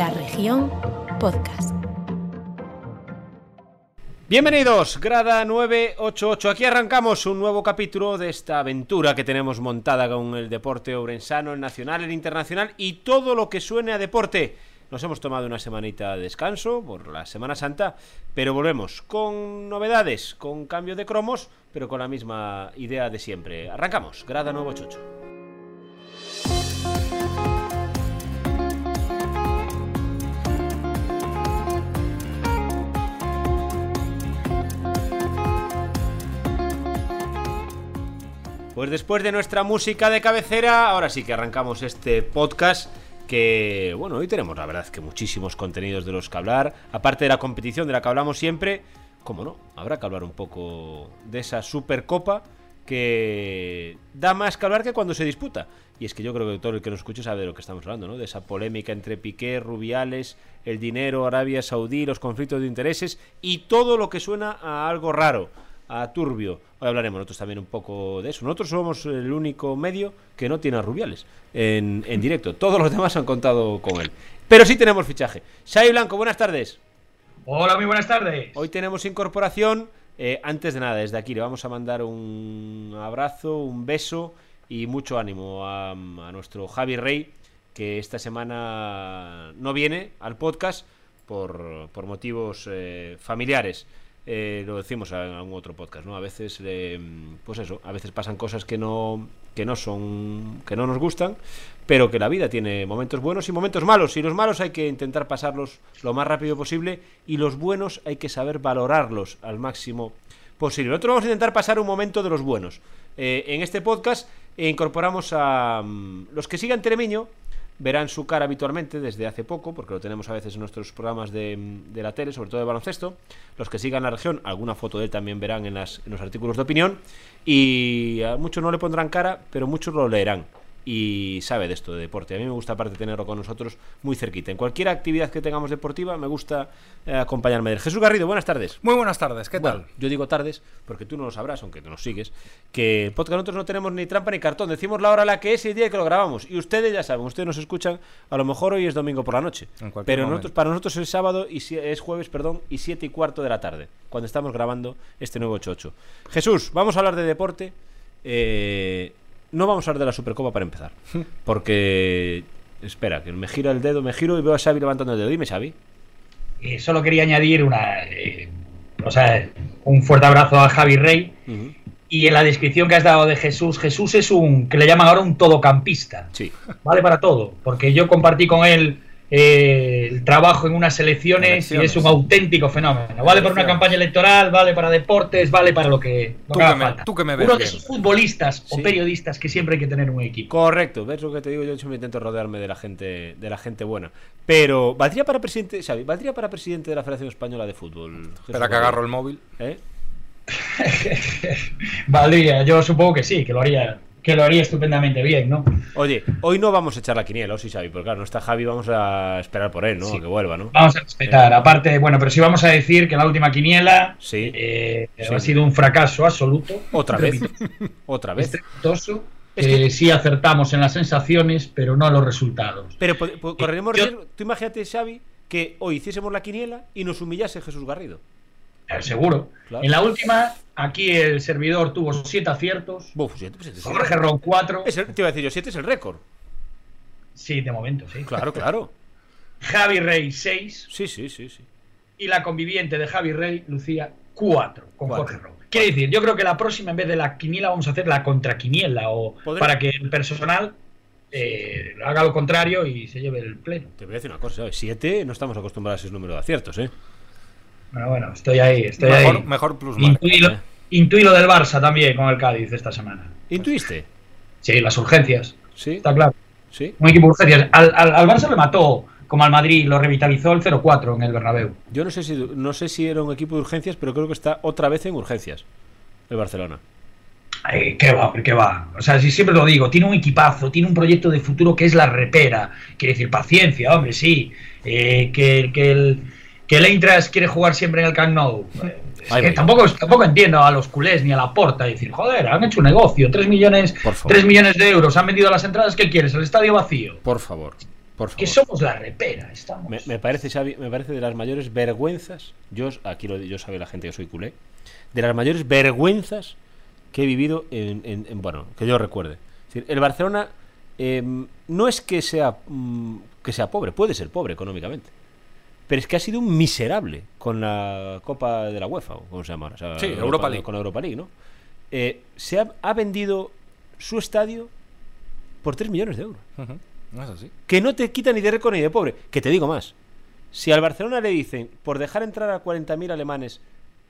La región podcast. Bienvenidos, Grada 988. Aquí arrancamos un nuevo capítulo de esta aventura que tenemos montada con el deporte obrensano, el nacional, el internacional y todo lo que suene a deporte. Nos hemos tomado una semanita de descanso por la Semana Santa, pero volvemos con novedades, con cambio de cromos, pero con la misma idea de siempre. Arrancamos, Grada 988. Pues después de nuestra música de cabecera, ahora sí que arrancamos este podcast que, bueno, hoy tenemos la verdad que muchísimos contenidos de los que hablar, aparte de la competición de la que hablamos siempre, como no, habrá que hablar un poco de esa Supercopa que da más que hablar que cuando se disputa. Y es que yo creo que todo el que nos escuche sabe de lo que estamos hablando, ¿no? De esa polémica entre Piqué, Rubiales, el dinero, Arabia Saudí, los conflictos de intereses y todo lo que suena a algo raro a Turbio. Hoy hablaremos nosotros también un poco de eso. Nosotros somos el único medio que no tiene a Rubiales en, directo. Todos los demás han contado con él. Pero sí tenemos fichaje. Xavi Blanco, buenas tardes. Hola, muy buenas tardes. Hoy tenemos incorporación. Eh, antes de nada, desde aquí le vamos a mandar un abrazo, un beso y mucho ánimo a, nuestro Javi Rey, que esta semana no viene al podcast por, motivos eh, familiares. Eh, lo decimos en algún otro podcast, ¿no? A veces, pues eso, a veces pasan cosas que no, que no son, que no nos gustan, pero que la vida tiene momentos buenos y momentos malos. Y los malos hay que intentar pasarlos lo más rápido posible y los buenos hay que saber valorarlos al máximo posible. Nosotros vamos a intentar pasar un momento de los buenos. Eh, en este podcast incorporamos a mm, los que sigan Teremiño verán su cara habitualmente desde hace poco, porque lo tenemos a veces en nuestros programas de, la tele, sobre todo de baloncesto. Los que sigan la región, alguna foto de él también verán en, las, en los artículos de opinión. Y a muchos no le pondrán cara, pero muchos lo leerán y sabe de esto de deporte. A mí me gusta aparte tenerlo con nosotros muy cerquita. En cualquier actividad que tengamos deportiva me gusta eh, acompañarme de él. Jesús Garrido, buenas tardes. Muy buenas tardes, ¿qué tal? Yo digo tardes porque tú no lo sabrás, aunque tú nos sigues, que podcast nosotros no tenemos ni trampa ni cartón. Decimos la hora a la que es y el día que lo grabamos. Y ustedes ya saben, ustedes nos escuchan, a lo mejor hoy es domingo por la noche. Pero nosotros, para nosotros es sábado y es jueves, perdón, y siete y cuarto de la tarde, cuando estamos grabando este nuevo 88. Jesús, vamos a hablar de deporte. Eh, no vamos a hablar de la Supercopa para empezar. Porque. Espera, que me gira el dedo, me giro y veo a Xavi levantando el dedo. Dime, Xavi. Eh, solo quería añadir una. Eh, o sea, un fuerte abrazo a Javi Rey. Y en la descripción que has dado de Jesús, Jesús es un. que le llaman ahora un todocampista. Sí. Vale para todo. Porque yo compartí con él eh, el trabajo en unas elecciones, y es un auténtico fenómeno. Vale para una campaña electoral, vale para deportes, vale para lo que, tú, que me, tú que me ves Uno de esos futbolistas o periodistas que siempre hay que tener un equipo. Correcto, ves lo que te digo, yo me intento rodearme de la gente, de la gente buena. Pero, ¿valdría para presidente, Xavi, ¿valdría para presidente de la Federación Española de Fútbol? Espera que agarro el móvil. ¿Eh? Valdría, yo supongo que sí, que lo haría que lo haría estupendamente bien, ¿no? Oye, hoy no vamos a echar la quiniela, o sí, Xavi, porque claro, no está Javi, vamos a esperar por él, ¿no? Que vuelva, ¿no? Vamos a respetar. Aparte, bueno, pero sí vamos a decir que la última quiniela sí. Eh, ha sido un fracaso absoluto. Otra vez. Otra vez. Es que... sí acertamos en las sensaciones, pero no en los resultados. Pero correremos tú imagínate, Xavi, que hoy hiciésemos la quiniela y nos humillase Jesús Garrido. Seguro. En la última, aquí el servidor tuvo siete aciertos. Uf, siete, Jorge Ron 4. te iba a decir yo, 7 es el récord. Sí, de momento, sí. Claro, claro. Javi Rey 6. Sí, sí, sí, sí. Y la conviviente de Javi Rey, Lucía, 4 con Jorge Ron. Quiere decir, yo creo que la próxima, en vez de la quiniela, vamos a hacer la contraquiniela o para que el personal eh, haga lo contrario y se lleve el pleno. Te voy a decir una cosa, ¿sabes? 7 no estamos acostumbrados a ese número de aciertos, ¿eh? Bueno, bueno, estoy ahí, estoy mejor, ahí. Mejor plus Intuí lo, del Barça también con el Cádiz esta semana. ¿Intuiste? Sí, las urgencias. Sí. Está claro. Sí. Un equipo de urgencias. Al, al, Barça le mató, como al Madrid, lo revitalizó el 0-4 en el Bernabéu. Yo no sé, si, no sé si era un equipo de urgencias, pero creo que está otra vez en urgencias el Barcelona. Ay, qué va, qué va. O sea, si siempre lo digo, tiene un equipazo, tiene un proyecto de futuro que es la repera. Quiere decir, paciencia, hombre, sí. Eh, que, que el que el Eintracht quiere jugar siempre en el Camp Nou. tampoco, tampoco entiendo a los culés ni a la porta decir, joder, han hecho un negocio, 3 millones, 3 millones de euros, han vendido las entradas, ¿qué quieres? El estadio vacío. Por favor. Que somos la repera, estamos. Me, parece, Xavi, me parece de las mayores vergüenzas, yo aquí lo yo sabe la gente que soy culé, de las mayores vergüenzas que he vivido en, bueno, que yo recuerde. el Barcelona em, no es que sea mm, que sea pobre, puede ser pobre económicamente. Pero es que ha sido un miserable con la Copa de la UEFA, o como se llama ahora. sí, Europa, League. Con la Europa League, ¿no? Eh, se ha, vendido su estadio por 3 millones de euros. Que no te quita ni de rico ni de pobre. Que te digo más. Si al Barcelona le dicen, por dejar entrar a 40.000 alemanes,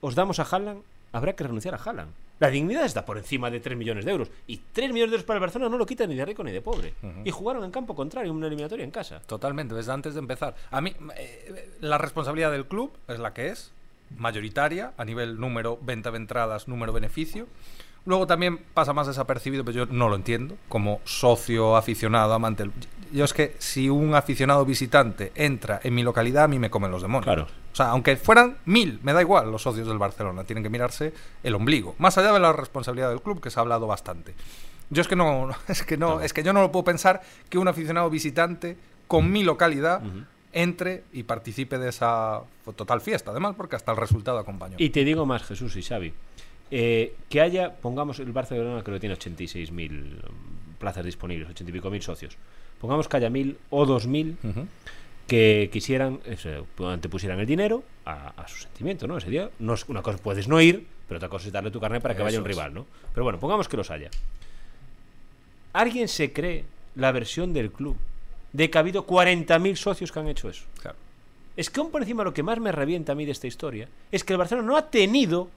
os damos a Haaland, habrá que renunciar a Haaland. La dignidad está por encima de 3 millones de euros. Y 3 millones de euros para el Barcelona no lo quita ni de rico ni de pobre. Y jugaron en campo contrario, una eliminatoria en casa. Totalmente, desde antes de empezar. A mí, eh, la responsabilidad del club es la que es, mayoritaria, a nivel número, venta de entradas, número beneficio. Luego también pasa más desapercibido, pero yo no lo entiendo, como socio, aficionado, amante. Yo es que si un aficionado visitante entra en mi localidad, a mí me comen los demonios. Claro. O sea, aunque fueran mil, me da igual los socios del Barcelona, tienen que mirarse el ombligo. Más allá de la responsabilidad del club, que se ha hablado bastante. Yo es que no, es que no, es que yo no lo puedo pensar que un aficionado visitante con mi localidad entre y participe de esa total fiesta, además, porque hasta el resultado acompañó. Y te digo más, Jesús y Xavi. Eh, que haya, pongamos, el Barcelona creo que tiene 86.000 mm, plazas disponibles, 80 y pico mil socios. Pongamos que haya mil o 2.000 que quisieran, eso, antepusieran el dinero a, su sentimiento, ¿no? Ese día, no es, una cosa puedes no ir, pero otra cosa es darle tu carnet para que vaya un rival, ¿no? Pero bueno, pongamos que los haya. ¿Alguien se cree la versión del club de que ha habido 40.000 socios que han hecho eso? Claro. Es que aún por encima lo que más me revienta a mí de esta historia es que el Barcelona no ha tenido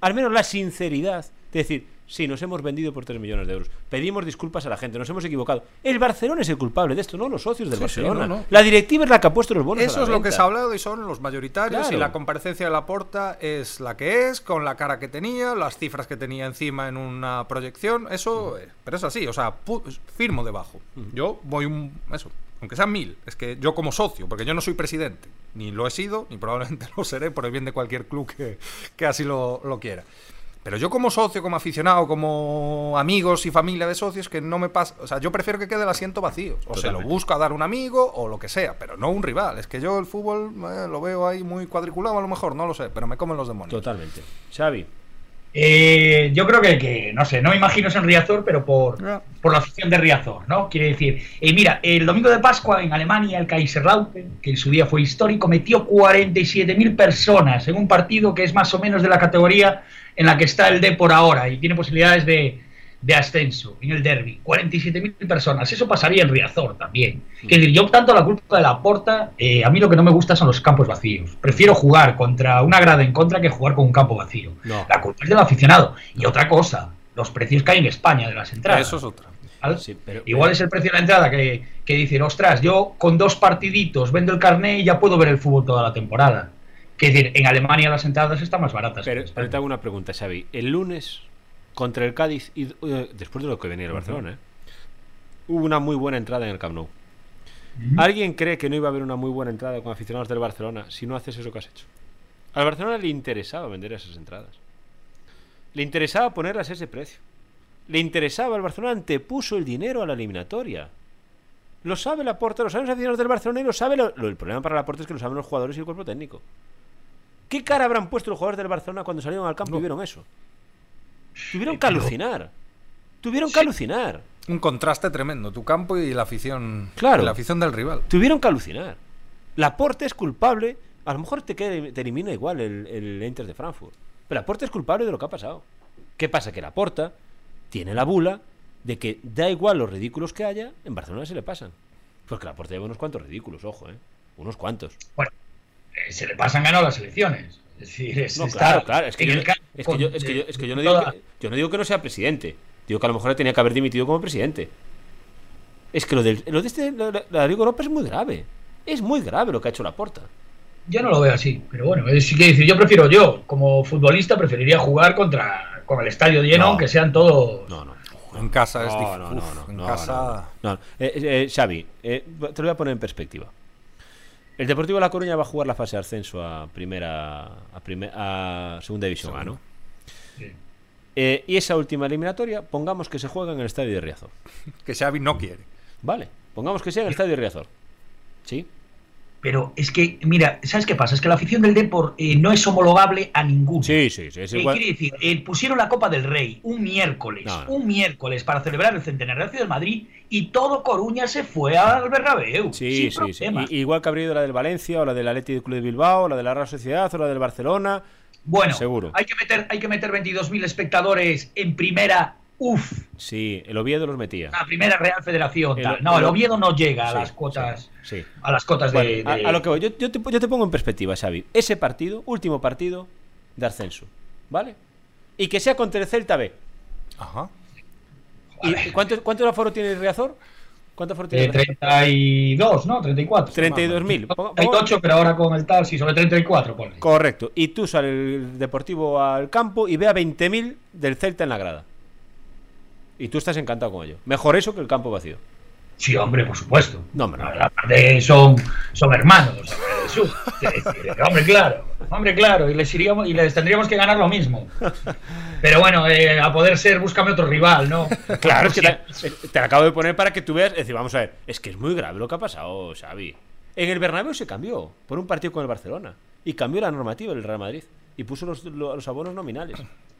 al menos la sinceridad de decir, sí, nos hemos vendido por 3 millones de euros. Pedimos disculpas a la gente, nos hemos equivocado. El Barcelona es el culpable de esto, no los socios del Barcelona. La directiva es la que ha puesto los bonos. Eso es lo que se ha hablado y son los mayoritarios. Y la comparecencia de la porta es la que es, con la cara que tenía, las cifras que tenía encima en una proyección. Eso, eh, pero es así, o sea, firmo debajo. Yo voy un. Eso, aunque sean mil, es que yo como socio, porque yo no soy presidente, ni lo he sido, ni probablemente lo seré por el bien de cualquier club que, así lo, quiera. Pero yo como socio, como aficionado, como amigos y familia de socios, que no me pasa... O sea, yo prefiero que quede el asiento vacío. O se lo busco a dar un amigo o lo que sea, pero no un rival. Es que yo el fútbol eh, lo veo ahí muy cuadriculado a lo mejor, no lo sé, pero me comen los demonios. Totalmente. Xavi. Eh, yo creo que, no sé, no me imagino en Riazor, pero por, por la afición de Riazor, ¿no? Quiere decir, eh, mira, el domingo de Pascua en Alemania, el Kaiserlautern, que en su día fue histórico, metió 47.000 personas en un partido que es más o menos de la categoría en la que está el D por ahora y tiene posibilidades de, de ascenso en el derby. 47.000 personas. Eso pasaría en Riazor también. Es decir, yo tanto la culpa de la porta, eh, a mí lo que no me gusta son los campos vacíos. Prefiero jugar contra una grada en contra que jugar con un campo vacío. La culpa es del aficionado. Y otra cosa, los precios que hay en España de las entradas. Eso es otra. Igual es el precio de la entrada que, que dicen, ostras, yo con dos partiditos vendo el carnet y ya puedo ver el fútbol toda la temporada. Que decir, en Alemania las entradas están más baratas. Pero, pero te hago una pregunta, Xavi. El lunes contra el Cádiz y eh, después de lo que venía el Barcelona, ¿eh? hubo una muy buena entrada en el Camp Nou. ¿Alguien cree que no iba a haber una muy buena entrada con aficionados del Barcelona si no haces eso que has hecho? Al Barcelona le interesaba vender esas entradas. Le interesaba ponerlas a ese precio. Le interesaba, al Barcelona antepuso el dinero a la eliminatoria. Lo sabe la porta, lo saben los aficionados del Barcelona y lo sabe. Lo, el problema para la porta es que lo saben los jugadores y el cuerpo técnico. ¿Qué cara habrán puesto los jugadores del Barcelona cuando salieron al campo y vieron eso? Tuvieron que alucinar. Tuvieron que alucinar. Un contraste tremendo, tu campo y la afición. Claro. la afición del rival. Tuvieron que alucinar. Laporte es culpable. A lo mejor te, te elimina igual el, el Inter de Frankfurt. Pero Laporte es culpable de lo que ha pasado. ¿Qué pasa? Que Laporta tiene la bula de que da igual los ridículos que haya, en Barcelona se le pasan. Porque Laporte lleva unos cuantos ridículos, ojo, ¿eh? Unos cuantos. Bueno, eh, se le pasan ganado las elecciones. Es decir, es no, claro, claro. Es que, yo, es, que yo, no digo que, yo no digo que no sea presidente. Digo que a lo mejor tenía que haber dimitido como presidente. Es que lo, del, lo de este Europa es muy grave. Es muy grave lo que ha hecho la porta. Yo no lo veo así, pero bueno, es, decir, yo prefiero yo, como futbolista, preferiría jugar contra con el estadio lleno, aunque sean todos. No, no. En casa es difícil. No, no, no. En casa. No, eh, eh, Xavi, eh, te lo voy a poner en perspectiva. El Deportivo de La Coruña va a jugar la fase de ascenso a primera a, a segunda división A, ¿no? Eh, y esa última eliminatoria, pongamos que se juega en el estadio de Riazor. que Xavi no quiere. Vale, pongamos que sea en el estadio de Riazor. Sí. Pero es que, mira, ¿sabes qué pasa? Es que la afición del Depor eh, no es homologable a ninguno. Sí, sí, sí. Es Eh, igual. quiere decir, eh, pusieron la Copa del Rey un miércoles, No, no. un miércoles para celebrar el centenario de ciudad de Madrid y todo Coruña se fue al Bernabéu. Sí, sin sí, sí. igual que habría ido la del Valencia, o la del Athletic Club de Bilbao, o la de la Real Sociedad, o la del Barcelona. Bueno, Seguro. hay que meter, hay que meter 22.000 espectadores en primera UF, Sí, el Oviedo los metía. la primera Real Federación. El- tal. no, el Oviedo no llega a las cuotas, Sí. a las cotas Bueno, de, a, de- a lo que voy, yo, yo te, yo te pongo en perspectiva, Xavi. Ese partido, último partido de ascenso, ¿vale? Y que sea contra el Celta B. Ajá. ¿Y cuánto, cuánto aforo tiene el Riazor? ¿Cuánto aforo tiene Eh, el Riazor? 32, ¿no? 34. 32.000. Ponga- ponga- 38, pero ahora con el tal, sí, sobre 34, ponle. Correcto. Y tú sales el Deportivo al campo y ve a 20.000 del Celta en la grada. Y tú estás encantado con ello. Mejor eso que el campo vacío. Sí, hombre, por supuesto. No, hombre, no. Aparte, son, son hermanos. hombre, Jesús. Claro. Hombre, claro. Y les, iríamos, y les tendríamos que ganar lo mismo. Pero bueno, eh, a poder ser, búscame otro rival, ¿no? Claro, es que te, acabo de poner para que tú veas. Es decir, vamos a ver, es que es muy grave lo que ha pasado, Xavi. En el Bernabéu se cambió por un partido con el Barcelona. Y cambió la normativa del Real Madrid. Y puso los, lo- los abonos nominales.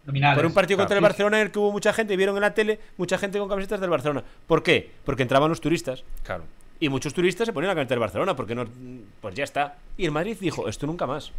Nominales. Por un partido Claro, contra el. Barcelona en el que hubo mucha gente, y vieron en la tele mucha gente con camisetas del Barcelona. ¿Por qué? Porque entraban los turistas. Claro. Y muchos turistas se ponían la camiseta del Barcelona porque no. Pues ya está. Y el Madrid dijo, esto nunca más.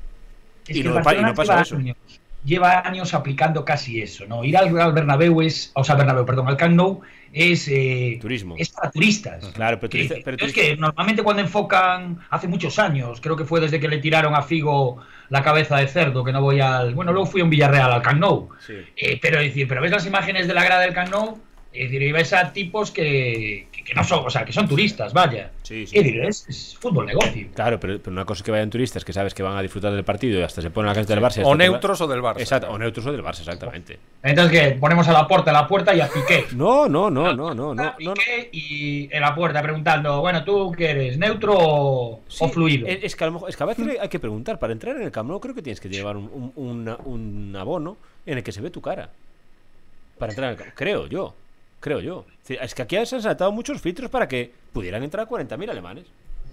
Es Y no y no pasa eso. Años, lleva años aplicando casi eso, ¿no? Ir al, al Bernabéu es, o sea, al Bernabéu, perdón, al Camp Nou es eh, Turismo. Es para turistas. Claro, pero Que- es que normalmente cuando enfocan hace muchos años, creo que fue desde que le tiraron a Figo la cabeza de cerdo, que no voy al, bueno, luego fui a un Villarreal al Camp Nou. Sí. Eh, pero es decir, pero ves las imágenes de la grada del Camp Nou, es decir, y ves a tipos que, que, que no son, o sea, que son turistas, vaya. Sí, sí. Es decir, es, es fútbol negocio. Claro, pero, pero una cosa es que vayan turistas que sabes que van a disfrutar del partido y hasta se ponen la camiseta del Barça. y O va- neutros o del Barça. Exacto, o neutros o del Barça, exactamente. Entonces, que ponemos a la puerta, a la puerta y a Piqué. No, no, no, no, no, no. A no, no. Piqué y en la puerta preguntando, bueno, ¿tú qué eres? ¿Neutro o, Sí, o fluido? Es, es que a lo mejor, es que a veces hay que preguntar. Para entrar en el Camp creo que tienes que llevar un, un- una- un abono en el que se ve tu cara. Para entrar en el Creo yo. Creo yo. Es que aquí se han saltado muchos filtros para que pudieran entrar 40.000 alemanes.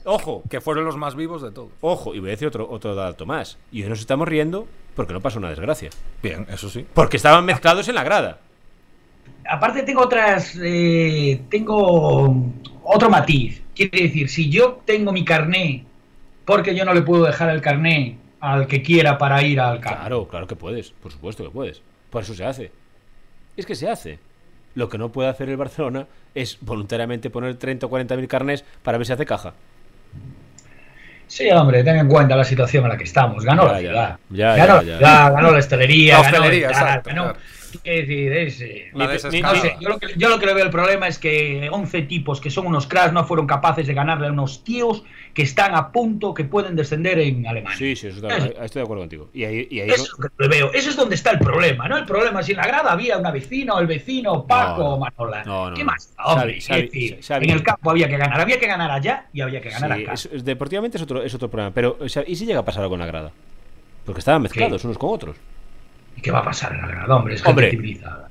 Ojo, Que fueron los más vivos de todos. ojo. Y voy a decir otro, otro dato más. Y hoy nos estamos riendo porque no pasó una desgracia. Bien, eso sí. Porque estaban mezclados en la grada. Aparte tengo otras, eh, tengo otro matiz. Quiere decir, si yo tengo mi carné, porque yo no le puedo dejar el carné al que quiera para ir al. Claro, claro que puedes. Por supuesto que puedes. Por eso se hace. Es que se hace. Lo que no puede hacer el Barcelona es voluntariamente poner 30 o 40 mil carnes para ver si hace caja. Sí, hombre, ten en cuenta la situación en la que estamos. Ganó Ya, la ciudad. Ya, ganó ya, la ya. ciudad, ganó la hostelería, La ganó hostelería, el tal, exacto, ganó- claro. Es decir, es, eh, La Ni- desescalada. No sé, yo lo, que, yo lo que le veo el problema es que 11 tipos que son unos cracks no fueron capaces de ganarle a unos tíos que están a punto que pueden descender en Alemania. Sí, sí, eso está- ahí estoy de acuerdo contigo. Y ahí, y ahí Eso es lo que le veo. Eso es donde está el problema, ¿no? El problema es si en la grada había una vecina o el vecino Paco no. o Manola. No, no, ¿Qué no. más? Hombre, Xavi, es decir, Xavi, en el campo había que ganar. Había que ganar allá y había que ganar sí, acá. es- deportivamente es otro, es otro problema. Pero, o sea, ¿y si llega a pasar algo en la grada? Porque estaban mezclados unos con otros. ¿Y qué va a pasar en la grada, hombre? Es Hombre. gente civilizada.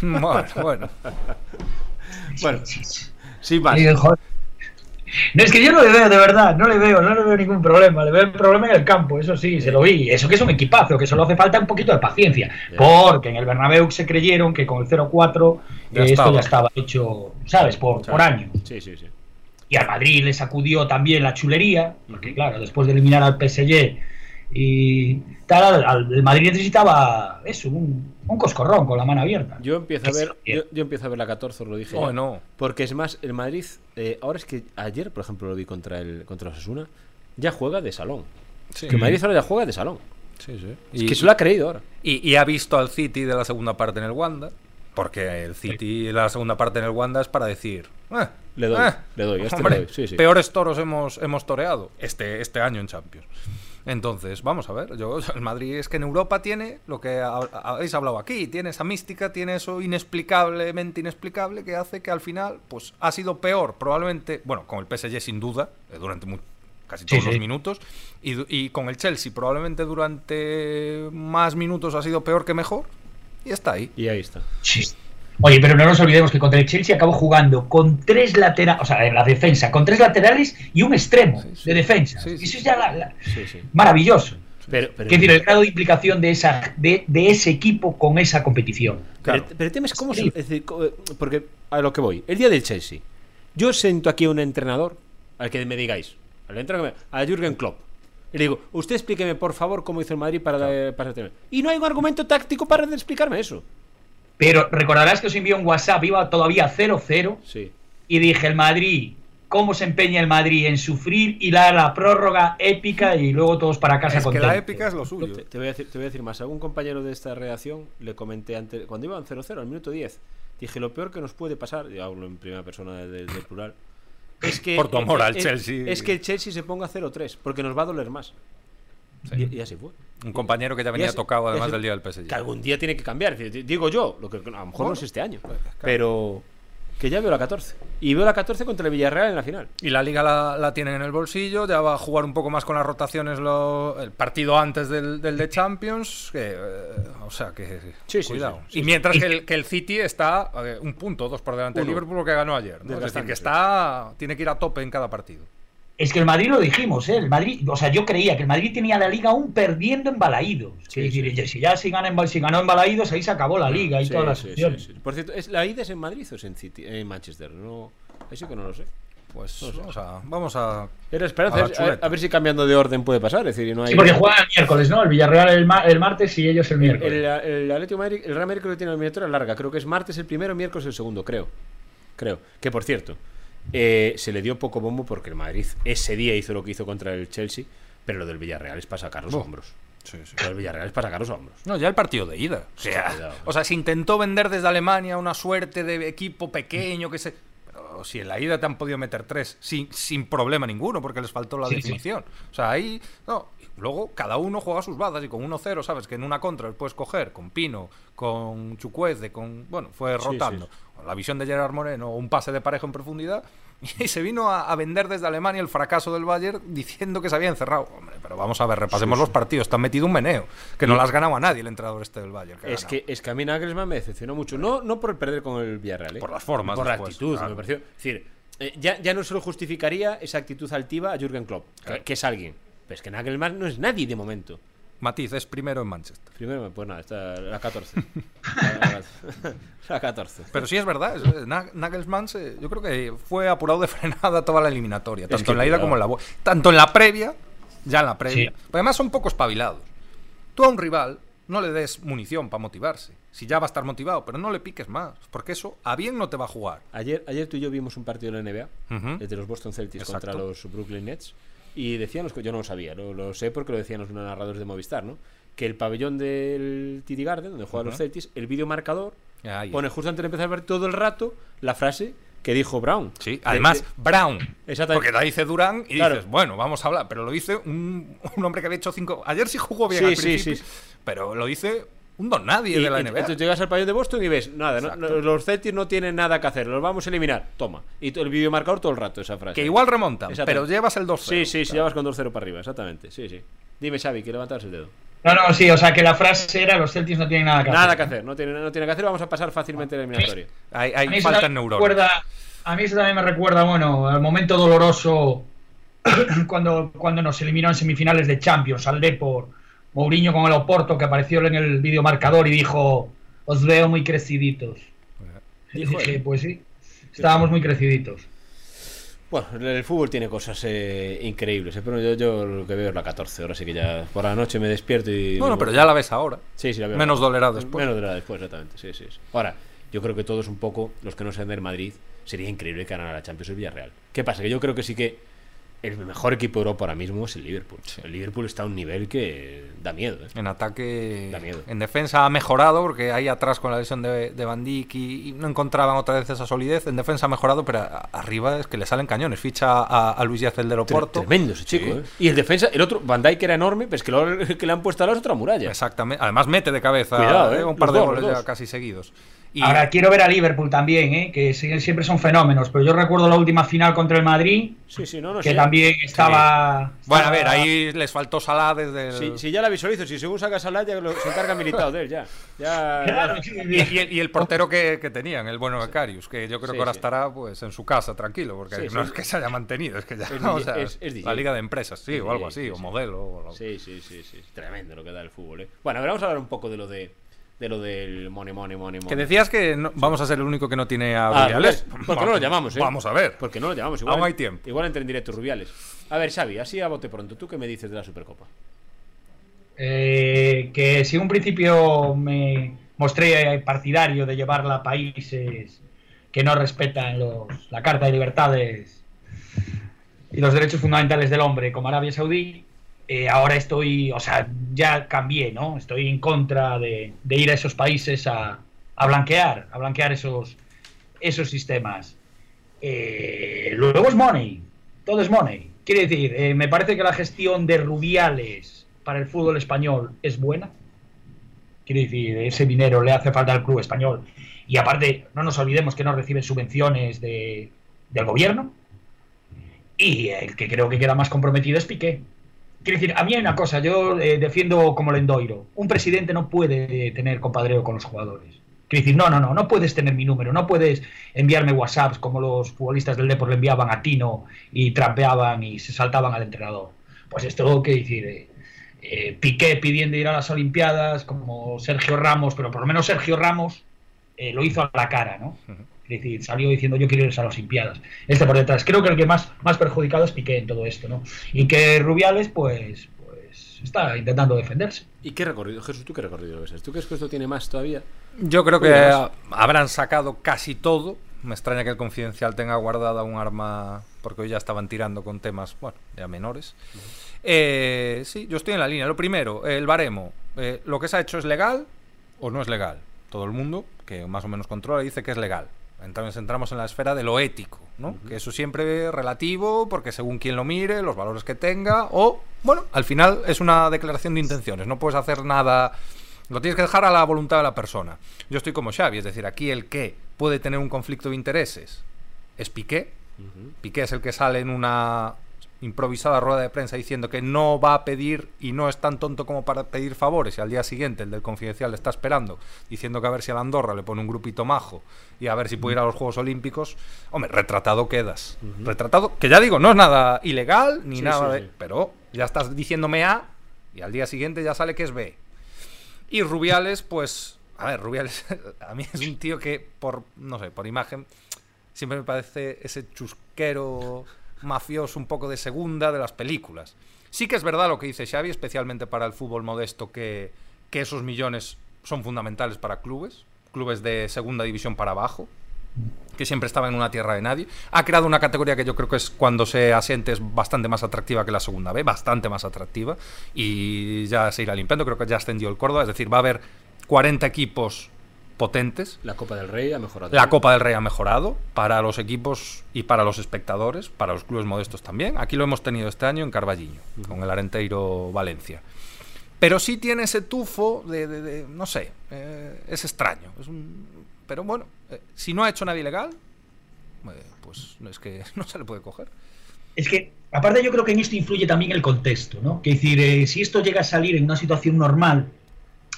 Bueno, bueno. Bueno, Sí, más. Joder. No, es que yo no le veo, de verdad, no le veo, no le veo ningún problema. Le veo el problema en el campo, eso sí, se lo vi. Eso que es un equipazo, que solo hace falta un poquito de paciencia. Porque en el Bernabéu se creyeron que con el 0-4 Ya eh, esto ya estaba hecho, ¿sabes? Por, por años. Sí, sí, sí. Y al Madrid le sacudió también la chulería, porque claro, después de eliminar al PSG y tal, al- al- el Madrid necesitaba eso, un, un coscorrón con la mano abierta. Yo empiezo a ver, yo, yo empiezo a ver la 14, os lo dije. ya. Bueno. Porque es más, el Madrid, eh, ahora es que ayer, por ejemplo, lo vi contra el contra el Osasuna, ya juega de salón. Sí. Que el Madrid ahora ya juega de salón. Sí, sí. Es Y- que se lo ha creído ahora. Y, y ha visto al City de la segunda parte en el Wanda. Porque el City de la segunda parte en el Wanda es para decir. "Eh, Le doy, eh, le doy, este hombre, le doy, sí, sí. Peores toros hemos, hemos toreado este, este año en Champions. Entonces, vamos a ver. Yo, el Madrid es que en Europa tiene lo que ha- habéis hablado aquí. Tiene esa mística, tiene eso inexplicablemente inexplicable que hace que al final pues ha sido peor. Probablemente, bueno, con el PSG sin duda, eh, durante mu- casi todos sí. los minutos. Y, du- y con el Chelsea probablemente durante más minutos ha sido peor que mejor. Y está ahí. Y ahí está. Sí. Oye, pero no nos olvidemos que contra el Chelsea acabó jugando con tres laterales, o sea, en la defensa, con tres laterales y un extremo de defensa. Eso es ya maravilloso. Pero, pero, decir, el grado de implicación de, esa, de, de ese equipo con esa competición. Pero, pero el tema es cómo se, es decir, porque a lo que voy, el día del Chelsea, yo siento aquí a un entrenador al que me digáis, al entrenador, a Jürgen Klopp, y le digo, usted explíqueme por favor cómo hizo el Madrid para, claro. para, para Y no hay un argumento táctico para explicarme eso. Pero recordarás que os envió un WhatsApp, iba todavía 0-0. Sí. Y dije, el Madrid, ¿cómo se empeña el Madrid en sufrir y la, la prórroga épica y luego todos para casa es contentos? que la épica es lo suyo. Te, te, voy a decir, te, voy a decir, más. Algún compañero de esta redacción le comenté antes, cuando iban 0-0, al minuto 10, dije, lo peor que nos puede pasar, y hablo en primera persona del de, de plural, es que, Por tu amor es, al Chelsea. Es que el Chelsea se ponga 0-3, porque nos va a doler más. Sí. Y, y, así fue. Un compañero que ya venía tocado además del día del PSG. Que algún día tiene que cambiar. Digo yo, lo que a lo mejor bueno, no es este año. Pues, claro. Pero que ya veo la 14. Y veo la 14 contra el Villarreal en la final. Y la liga la, la tienen en el bolsillo, ya va a jugar un poco más con las rotaciones lo, el partido antes del, del de Champions. Que, eh, o sea que. Sí, cuidado. Sí, sí, y mientras que el, que el, City está eh, un punto, dos por delante del Liverpool que ganó ayer. ¿no? Es decir, que está. Tiene que ir a tope en cada partido. Es que el Madrid lo dijimos, ¿eh? El Madrid, o sea, yo creía que el Madrid tenía la liga aún perdiendo en Balaídos. Sí, es decir, sí. si ya si, gana en, si ganó en Balaídos, ahí se acabó la liga y sí, todas las sí, opciones. Por cierto, ¿es, ¿la ida es en Madrid o es en, City, en Manchester? No, eso que no lo sé. Pues no sé. vamos a. Vamos a Era esperanza, a, a, a, ver si cambiando de orden puede pasar. Es decir, no hay... Sí, porque juegan el miércoles, ¿no? El Villarreal el, ma el martes y ellos el miércoles. El, el, el Atlético Madrid, el Real Madrid creo que tiene una eliminatoria larga. Creo que es martes el primero, miércoles el segundo, creo. Creo. Que por cierto, eh, se le dio poco bombo porque el Madrid ese día hizo lo que hizo contra el Chelsea, pero lo del Villarreal es para sacar los oh. hombros. Sí, sí. Lo del Villarreal es para sacar los hombros. No, ya el partido de ida. O sea, sí, o sea, se intentó vender desde Alemania una suerte de equipo pequeño que se. Pero si en la ida te han podido meter tres sin, sin problema ninguno porque les faltó la definición. O sea, ahí. No, Luego cada uno juega sus bazas y con 1-0 sabes que en una contra puedes coger con Pino, con Chucueze, con. Bueno, fue rotando. Sí, sí. La visión de Gerard Moreno, un pase de parejo en profundidad. Y se vino a, a, vender desde Alemania el fracaso del Bayern diciendo que se había encerrado. Hombre, pero vamos a ver, repasemos sí, los partidos. Te han metido un meneo. Que no las ganaba nadie el entrenador este del Bayern. Que es, que, es que a mí Nagelsmann me decepcionó mucho. No, no por el perder con el Villarreal. ¿eh? Por las formas. Por después, la actitud. Claro. Me pareció. Es decir, eh, ya, ya no se lo justificaría esa actitud altiva a Jürgen Klopp, claro. que, que es alguien. Pero es que Nagelsmann no es nadie de momento. Matiz es primero en Manchester. Primero, pues nada, está la 14. la, la 14. Pero sí es verdad, Nagelsmann se, yo creo que fue apurado de frenada toda la eliminatoria, tanto es que, en la ida claro. como en la tanto en la previa, ya en la previa. Sí. Pero además son poco espabilados. Tú a un rival no le des munición para motivarse. Si ya va a estar motivado, pero no le piques más, porque eso a bien no te va a jugar. Ayer, ayer tú y yo vimos un partido de la NBA, uh -huh. el de los Boston Celtics Exacto. contra los Brooklyn Nets. Y decían los que yo no lo sabía, lo, lo, sé porque lo decían los narradores de Movistar, ¿no? Que el pabellón del TD Garden, donde juegan uh -huh. los Celtics, el vídeo marcador ah, pone justo antes de empezar a ver todo el rato la frase que dijo Brown. Sí, además, de, de, Brown. Exactamente. Porque la dice Durán y claro. dices, bueno, vamos a hablar. Pero lo dice un, un, hombre que había hecho cinco. Ayer sí jugó bien sí, al principio, sí, sí. pero lo dice un don nadie y, de la NBA. Entonces llegas al pabellón de Boston y ves, nada, no, los Celtics no tienen nada que hacer, los vamos a eliminar. Toma. Y el videomarcador todo el rato esa frase. Que igual remonta, pero llevas el 2-0. Sí, sí, claro. sí, llevas con 2-0 para arriba, exactamente. Sí, sí. Dime, Xavi, que levantas el dedo. No, no, sí, o sea que la frase era los Celtics no tienen nada que hacer. Nada que hacer, no tienen, no tienen que hacer, vamos a pasar fácilmente la eliminatoria. Hay, hay falta en neuronas. Recuerda, a mí eso también me recuerda, bueno, al momento doloroso cuando, cuando nos eliminó en semifinales de Champions, al Depor Mourinho con el Oporto que apareció en el vídeo marcador y dijo, os veo muy creciditos. Y dije, pues sí, estábamos muy creciditos. Bueno, el fútbol tiene cosas eh, increíbles, eh, pero yo, yo, lo que veo es la 14, ahora sí que ya por la noche me despierto y... Bueno, pero ya la ves ahora. Sí, sí, la veo. Menos dolerá después. Menos dolerá después, exactamente, sí, sí, sí. Ahora, yo creo que todos un poco, los que no sean del Madrid, sería increíble que ganara la Champions el Villarreal. ¿Qué pasa? Que yo creo que sí que el mejor equipo de Europa ahora mismo es el Liverpool. Sí. El Liverpool está a un nivel que da miedo. ¿eh? En ataque. Da miedo. En defensa ha mejorado porque ahí atrás con la lesión de, de Van Dijk y, y, no encontraban otra vez esa solidez. En defensa ha mejorado, pero a, arriba es que le salen cañones. Ficha a, a Luis Díaz del Oporto. Tremendo ese chico. Sí. ¿eh? Y el defensa, el otro, Van Dijk era enorme, pero es que lo que le han puesto a la otra muralla. Exactamente. Además mete de cabeza Cuidado, ¿eh? un par los de goles ya casi seguidos. Ahora quiero ver a Liverpool también, ¿eh? que siempre son fenómenos, pero yo recuerdo la última final contra el Madrid, que también estaba, Bueno, a ver, ahí les faltó Salah desde el... Sí, ya la visualizo, si según saca Salah ya se encarga militado de él, ya. y, el portero que, tenían, el bueno de Carius, que yo creo que ahora estará pues en su casa tranquilo, porque no es que se haya mantenido, es que ya es, la liga de empresas, sí, o algo así, o modelo. Sí, sí, sí, sí, tremendo lo que da el fútbol. ¿eh? Bueno, a ver, vamos a hablar un poco de lo de de lo del money, money, money, Que decías que vamos a ser el único que no tiene a ah, Rubiales. ¿Por qué no lo llamamos, eh? Vamos a ver. Porque no lo llamamos. Igual, Aún hay tiempo. Igual entre en directo Rubiales. A ver, Xavi, así a bote pronto. ¿Tú qué me dices de la Supercopa? Eh, que si un principio me mostré partidario de llevarla a países que no respetan los, la Carta de Libertades y los derechos fundamentales del hombre, como Arabia Saudí, eh, ahora estoy, o sea, ya cambié, ¿no? Estoy en contra de, ir a esos países a, blanquear, a blanquear esos, esos sistemas. Eh, luego es money, todo es money. Quiere decir, eh, me parece que la gestión de Rubiales para el fútbol español es buena. Quiere decir, ese dinero le hace falta al club español. Y aparte, no nos olvidemos que no reciben subvenciones de, del gobierno. Y el que creo que queda más comprometido es Piqué. Quiero decir, a mí hay una cosa, yo eh, defiendo como Lendoiro. Un presidente no puede tener compadreo con los jugadores. Quiero decir, no, no, no, no puedes tener mi número, no puedes enviarme WhatsApps como los futbolistas del Depor le enviaban a Tino y trampeaban y se saltaban al entrenador. Pues esto, ¿qué decir? Eh, eh, Piqué pidiendo ir a las Olimpiadas, como Sergio Ramos, pero por lo menos Sergio Ramos lo hizo a la cara, ¿no? Decir, salió diciendo yo quiero ir a las Olimpiadas. Este por detrás. Creo que el que más, más perjudicado es Piqué en todo esto, ¿no? Y que Rubiales, pues, pues está intentando defenderse. ¿Y qué recorrido, Jesús, tú qué recorrido ves? ¿Tú crees que esto tiene más todavía? Yo creo que habrán sacado casi todo. Me extraña que el confidencial tenga guardada un arma, porque hoy ya estaban tirando con temas, bueno, ya menores. Eh, sí, yo estoy en la línea. Lo primero, el baremo. Eh, ¿Lo que se ha hecho es legal o no es legal? Todo el mundo, que más o menos controla, dice que es legal. Entonces entramos en la esfera de lo ético, ¿no? Que eso siempre es relativo, porque según quien lo mire, los valores que tenga, o, bueno, al final es una declaración de intenciones, no puedes hacer nada, lo tienes que dejar a la voluntad de la persona. Yo estoy como Xavi, es decir, aquí el que puede tener un conflicto de intereses es Piqué. Piqué es el que sale en una improvisada rueda de prensa diciendo que no va a pedir y no es tan tonto como para pedir favores y al día siguiente el del confidencial le está esperando diciendo que a ver si a la Andorra le pone un grupito majo y a ver si puede ir a los Juegos Olímpicos, hombre, retratado quedas. Retratado, que ya digo, no es nada ilegal ni nada de... Pero ya estás diciéndome A y al día siguiente ya sale que es B. Y Rubiales, pues, a ver, Rubiales a mí es un tío que por, no sé, por imagen, siempre me parece ese chusquero mafioso un poco de segunda de las películas. Sí que es verdad lo que dice Xavi, especialmente para el fútbol modesto, que, que esos millones son fundamentales para clubes, clubes de segunda división para abajo, que siempre estaba en una tierra de nadie. Ha creado una categoría que yo creo que es cuando se asiente es bastante más atractiva que la segunda B, bastante más atractiva, y ya se irá limpiando, creo que ya ascendió el Córdoba, es decir, va a haber 40 equipos potentes. La Copa del Rey ha mejorado. La Copa del Rey ha mejorado para los equipos y para los espectadores, para los clubes modestos también. Aquí lo hemos tenido este año en Carballiño, con el Arenteiro Valencia. Pero sí tiene ese tufo de, no sé, eh, es extraño. Es un, pero bueno, eh, si no ha hecho nada ilegal, eh, pues es que no se le puede coger. Es que, aparte yo creo que en esto influye también el contexto, ¿no? Que decir, si esto llega a salir en una situación normal,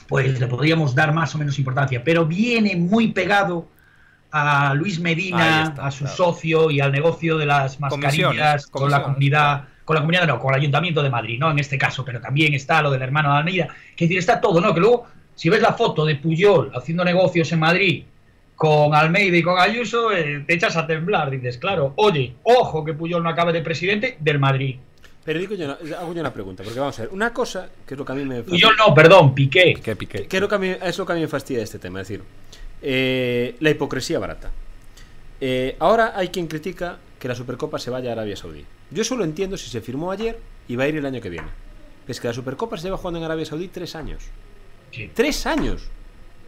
pues le podríamos dar más o menos importancia, pero viene muy pegado a Luis Medina, a su socio y al negocio de las mascarillas con la comunidad, con la comunidad no, con el Ayuntamiento de Madrid, ¿no? En este caso, pero también está lo del hermano de Almeida, que decir, está todo, ¿no? Que luego, si ves la foto de Puyol haciendo negocios en Madrid con Almeida y con Ayuso, eh, te echas a temblar, dices, claro, oye, ojo que Puyol no acabe de presidente del Madrid. Pero digo yo, hago yo una pregunta, porque vamos a ver, una cosa que es lo que a mí me... Y yo no, perdón, Piqué. Piqué, Piqué. Que es lo que a mí, es lo que a mí me fastidia de este tema, es decir, eh, la hipocresía barata. Eh, ahora hay quien critica que la Supercopa se vaya a Arabia Saudí. Yo solo entiendo si se firmó ayer y va a ir el año que viene. Es que la Supercopa se lleva jugando en Arabia Saudí tres años. ¡Tres años!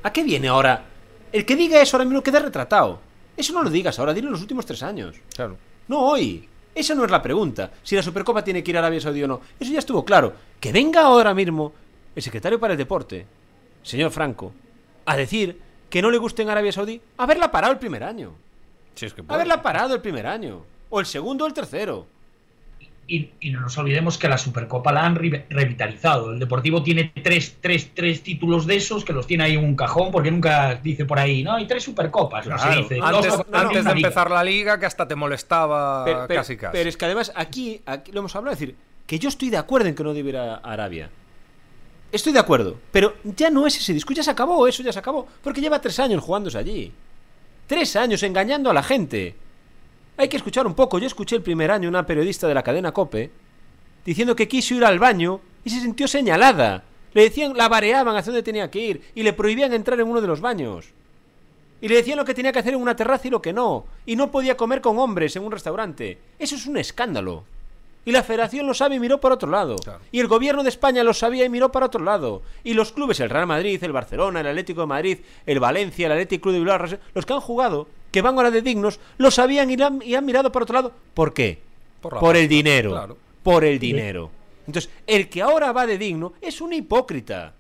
¿A qué viene ahora? El que diga eso ahora mismo queda retratado. Eso no lo digas ahora, dilo en los últimos tres años. Claro. No hoy. Esa no es la pregunta, si la Supercopa tiene que ir a Arabia Saudí o no. Eso ya estuvo claro. Que venga ahora mismo el secretario para el deporte, señor Franco, a decir que no le guste en Arabia Saudí, haberla parado el primer año. Si es que haberla parado el primer año. O el segundo o el tercero. Y, no nos olvidemos que la Supercopa la han revitalizado. El Deportivo tiene tres, tres, tres, títulos de esos que los tiene ahí en un cajón porque nunca dice por ahí, no, hay tres Supercopas. No se dice. Antes, de empezar la liga que hasta te molestaba casi casi. Pero es que además aquí, aquí lo hemos hablado, es decir, que yo estoy de acuerdo en que no debiera Arabia. Estoy de acuerdo, pero ya no es ese discurso, ya se acabó, eso ya se acabó, porque lleva tres años jugándose allí. Tres años engañando a la gente. Hay que escuchar un poco. Yo escuché el primer año una periodista de la cadena Cope diciendo que quiso ir al baño y se sintió señalada. Le decían, la bareaban hacia dónde tenía que ir y le prohibían entrar en uno de los baños. Y le decían lo que tenía que hacer en una terraza y lo que no. Y no podía comer con hombres en un restaurante. Eso es un escándalo. Y la federación lo sabe y miró por otro lado. Y el gobierno de España lo sabía y miró para otro lado. Y los clubes, el Real Madrid, el Barcelona, el Atlético de Madrid, el Valencia, el Atlético Club de Bilbao, los que han jugado, que van ahora de dignos, lo sabían y han, y han mirado por otro lado. ¿Por qué? Por, el dinero. Por el dinero. Entonces, el que ahora va de digno es un hipócrita.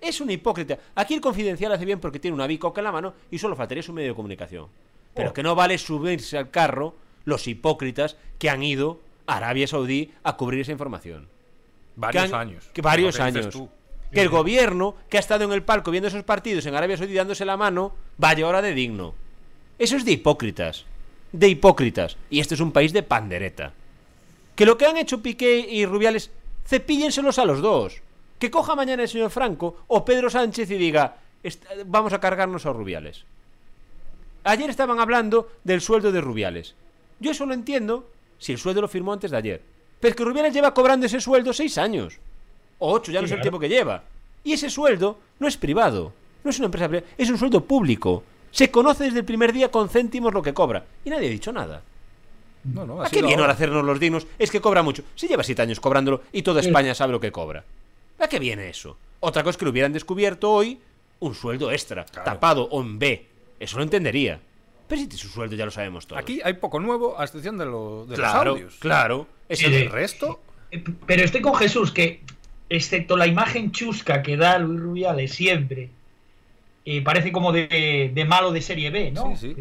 Es un hipócrita. Aquí el confidencial hace bien porque tiene una bicoca en la mano y solo faltaría su medio de comunicación. Pero oh. que no vale subirse al carro los hipócritas que han ido Arabia Saudí a cubrir esa información. Varios años. Que varios años. Que el gobierno, que ha estado en el palco viendo esos partidos en Arabia Saudí dándose la mano, vaya hora de digno. Eso es de hipócritas. De hipócritas. Y este es un país de pandereta. Que lo que han hecho Piqué y Rubiales, cepíllenselos a los dos. Que coja mañana el señor Franco o Pedro Sánchez y diga, vamos a cargarnos a Rubiales. Ayer estaban hablando del sueldo de Rubiales. Yo eso lo entiendo si el sueldo lo firmó antes de ayer. Pero es que Rubiales lleva cobrando ese sueldo seis años. O ocho, ya no sé el tiempo que lleva. Y ese sueldo no es privado. No es una empresa privada. Es un sueldo público. Se conoce desde el primer día con céntimos lo que cobra. Y nadie ha dicho nada. No, no, ¿A qué viene ahora hacernos los dignos? Es que cobra mucho. Si lleva siete años cobrándolo y toda España sabe lo que cobra. ¿A qué viene eso? Otra cosa es que lo hubieran descubierto hoy un sueldo extra, tapado o en B. Eso lo entendería. Pero si su sueldo ya lo sabemos todos. Aquí hay poco nuevo, a excepción de, lo, de los audios. Claro, es el resto. Eh, pero estoy con Jesús, que excepto la imagen chusca que da Luis Rubiales siempre, eh, parece como de, malo de serie B, ¿no? Sí, sí.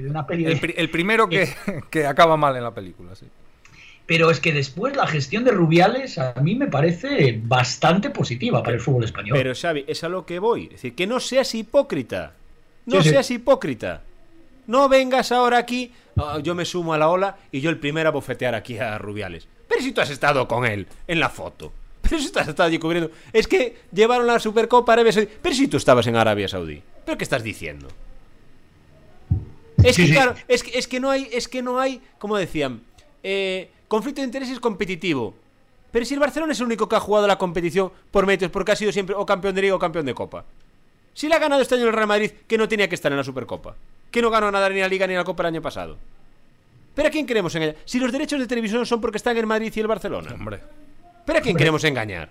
el, primero que, que, acaba mal en la película, sí. Pero es que después la gestión de Rubiales a mí me parece bastante positiva para el fútbol español. Pero Xavi, es a lo que voy. Es decir, que no seas hipócrita. No seas hipócrita. No vengas ahora aquí, ah, yo me sumo a la ola y yo el primero a bofetear aquí a Rubiales. Pero si tú has estado con él en la foto. Pero si tú has estado allí cubriendo. Es que llevaron la Supercopa Arabia Saudí. Pero si tú estabas en Arabia Saudí. ¿Pero qué estás diciendo? Es que, claro, es que, es que no hay, es que no hay, como decían, eh, conflicto de intereses competitivo. Pero si el Barcelona es el único que ha jugado la competición por méritos, porque ha sido siempre o campeón de liga o campeón de copa. Si le ha ganado este año el Real Madrid, que no tenía que estar en la Supercopa que no ganó nada ni la Liga ni la Copa el año pasado. ¿Pero a quién queremos engañar? Si los derechos de televisión son porque están en Madrid y el Barcelona. Hombre. ¿Pero a quién queremos engañar?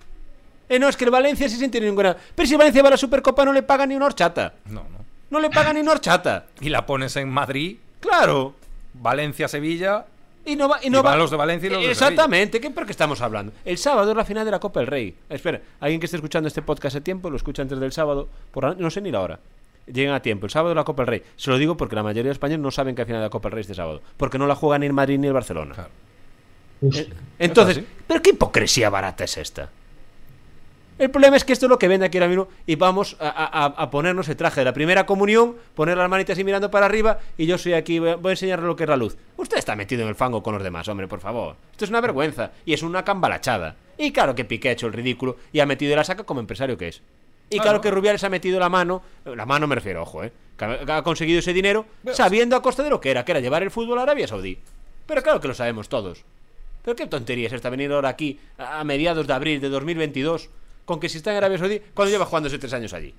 Eh, no, es que el Valencia sí se tiene ninguna. Pero si Valencia va a la Supercopa no le paga ni una horchata. No, no. No le paga ni una horchata. Y la pones en Madrid. Claro. Valencia, Sevilla. Y no va, y no va. los de Valencia y los Exactamente, ¿qué, ¿pero qué estamos hablando? El sábado es la final de la Copa del Rey. Espera, alguien que esté escuchando este podcast a tiempo, lo escucha antes del sábado, por no sé ni la hora lleguen a tiempo. El sábado la Copa del Rey. Se lo digo porque la mayoría de españoles no saben que al final de la Copa del Rey este sábado. Porque no la juega ni el Madrid ni el Barcelona. Eh, entonces, ¿pero qué hipocresía barata es esta? El problema es que esto es lo que vende aquí ahora mismo y vamos a, ponernos el traje de la primera comunión, poner las manitas así mirando para arriba y yo soy aquí, voy a enseñarle lo que es la luz. Usted está metido en el fango con los demás, hombre, por favor. Esto es una vergüenza y es una cambalachada. Y claro que Piqué ha hecho el ridículo y ha metido la saca como empresario que es. Y claro que Rubiales ha metido la mano, la mano me refiero, ojo, ¿eh? ha conseguido ese dinero sabiendo a costa de lo que era, que era llevar el fútbol a Arabia Saudí. Pero claro que lo sabemos todos. Pero qué tontería es esta venir ahora aquí a mediados de abril de 2022 con que si está en Arabia Saudí cuando lleva jugándose tres años allí.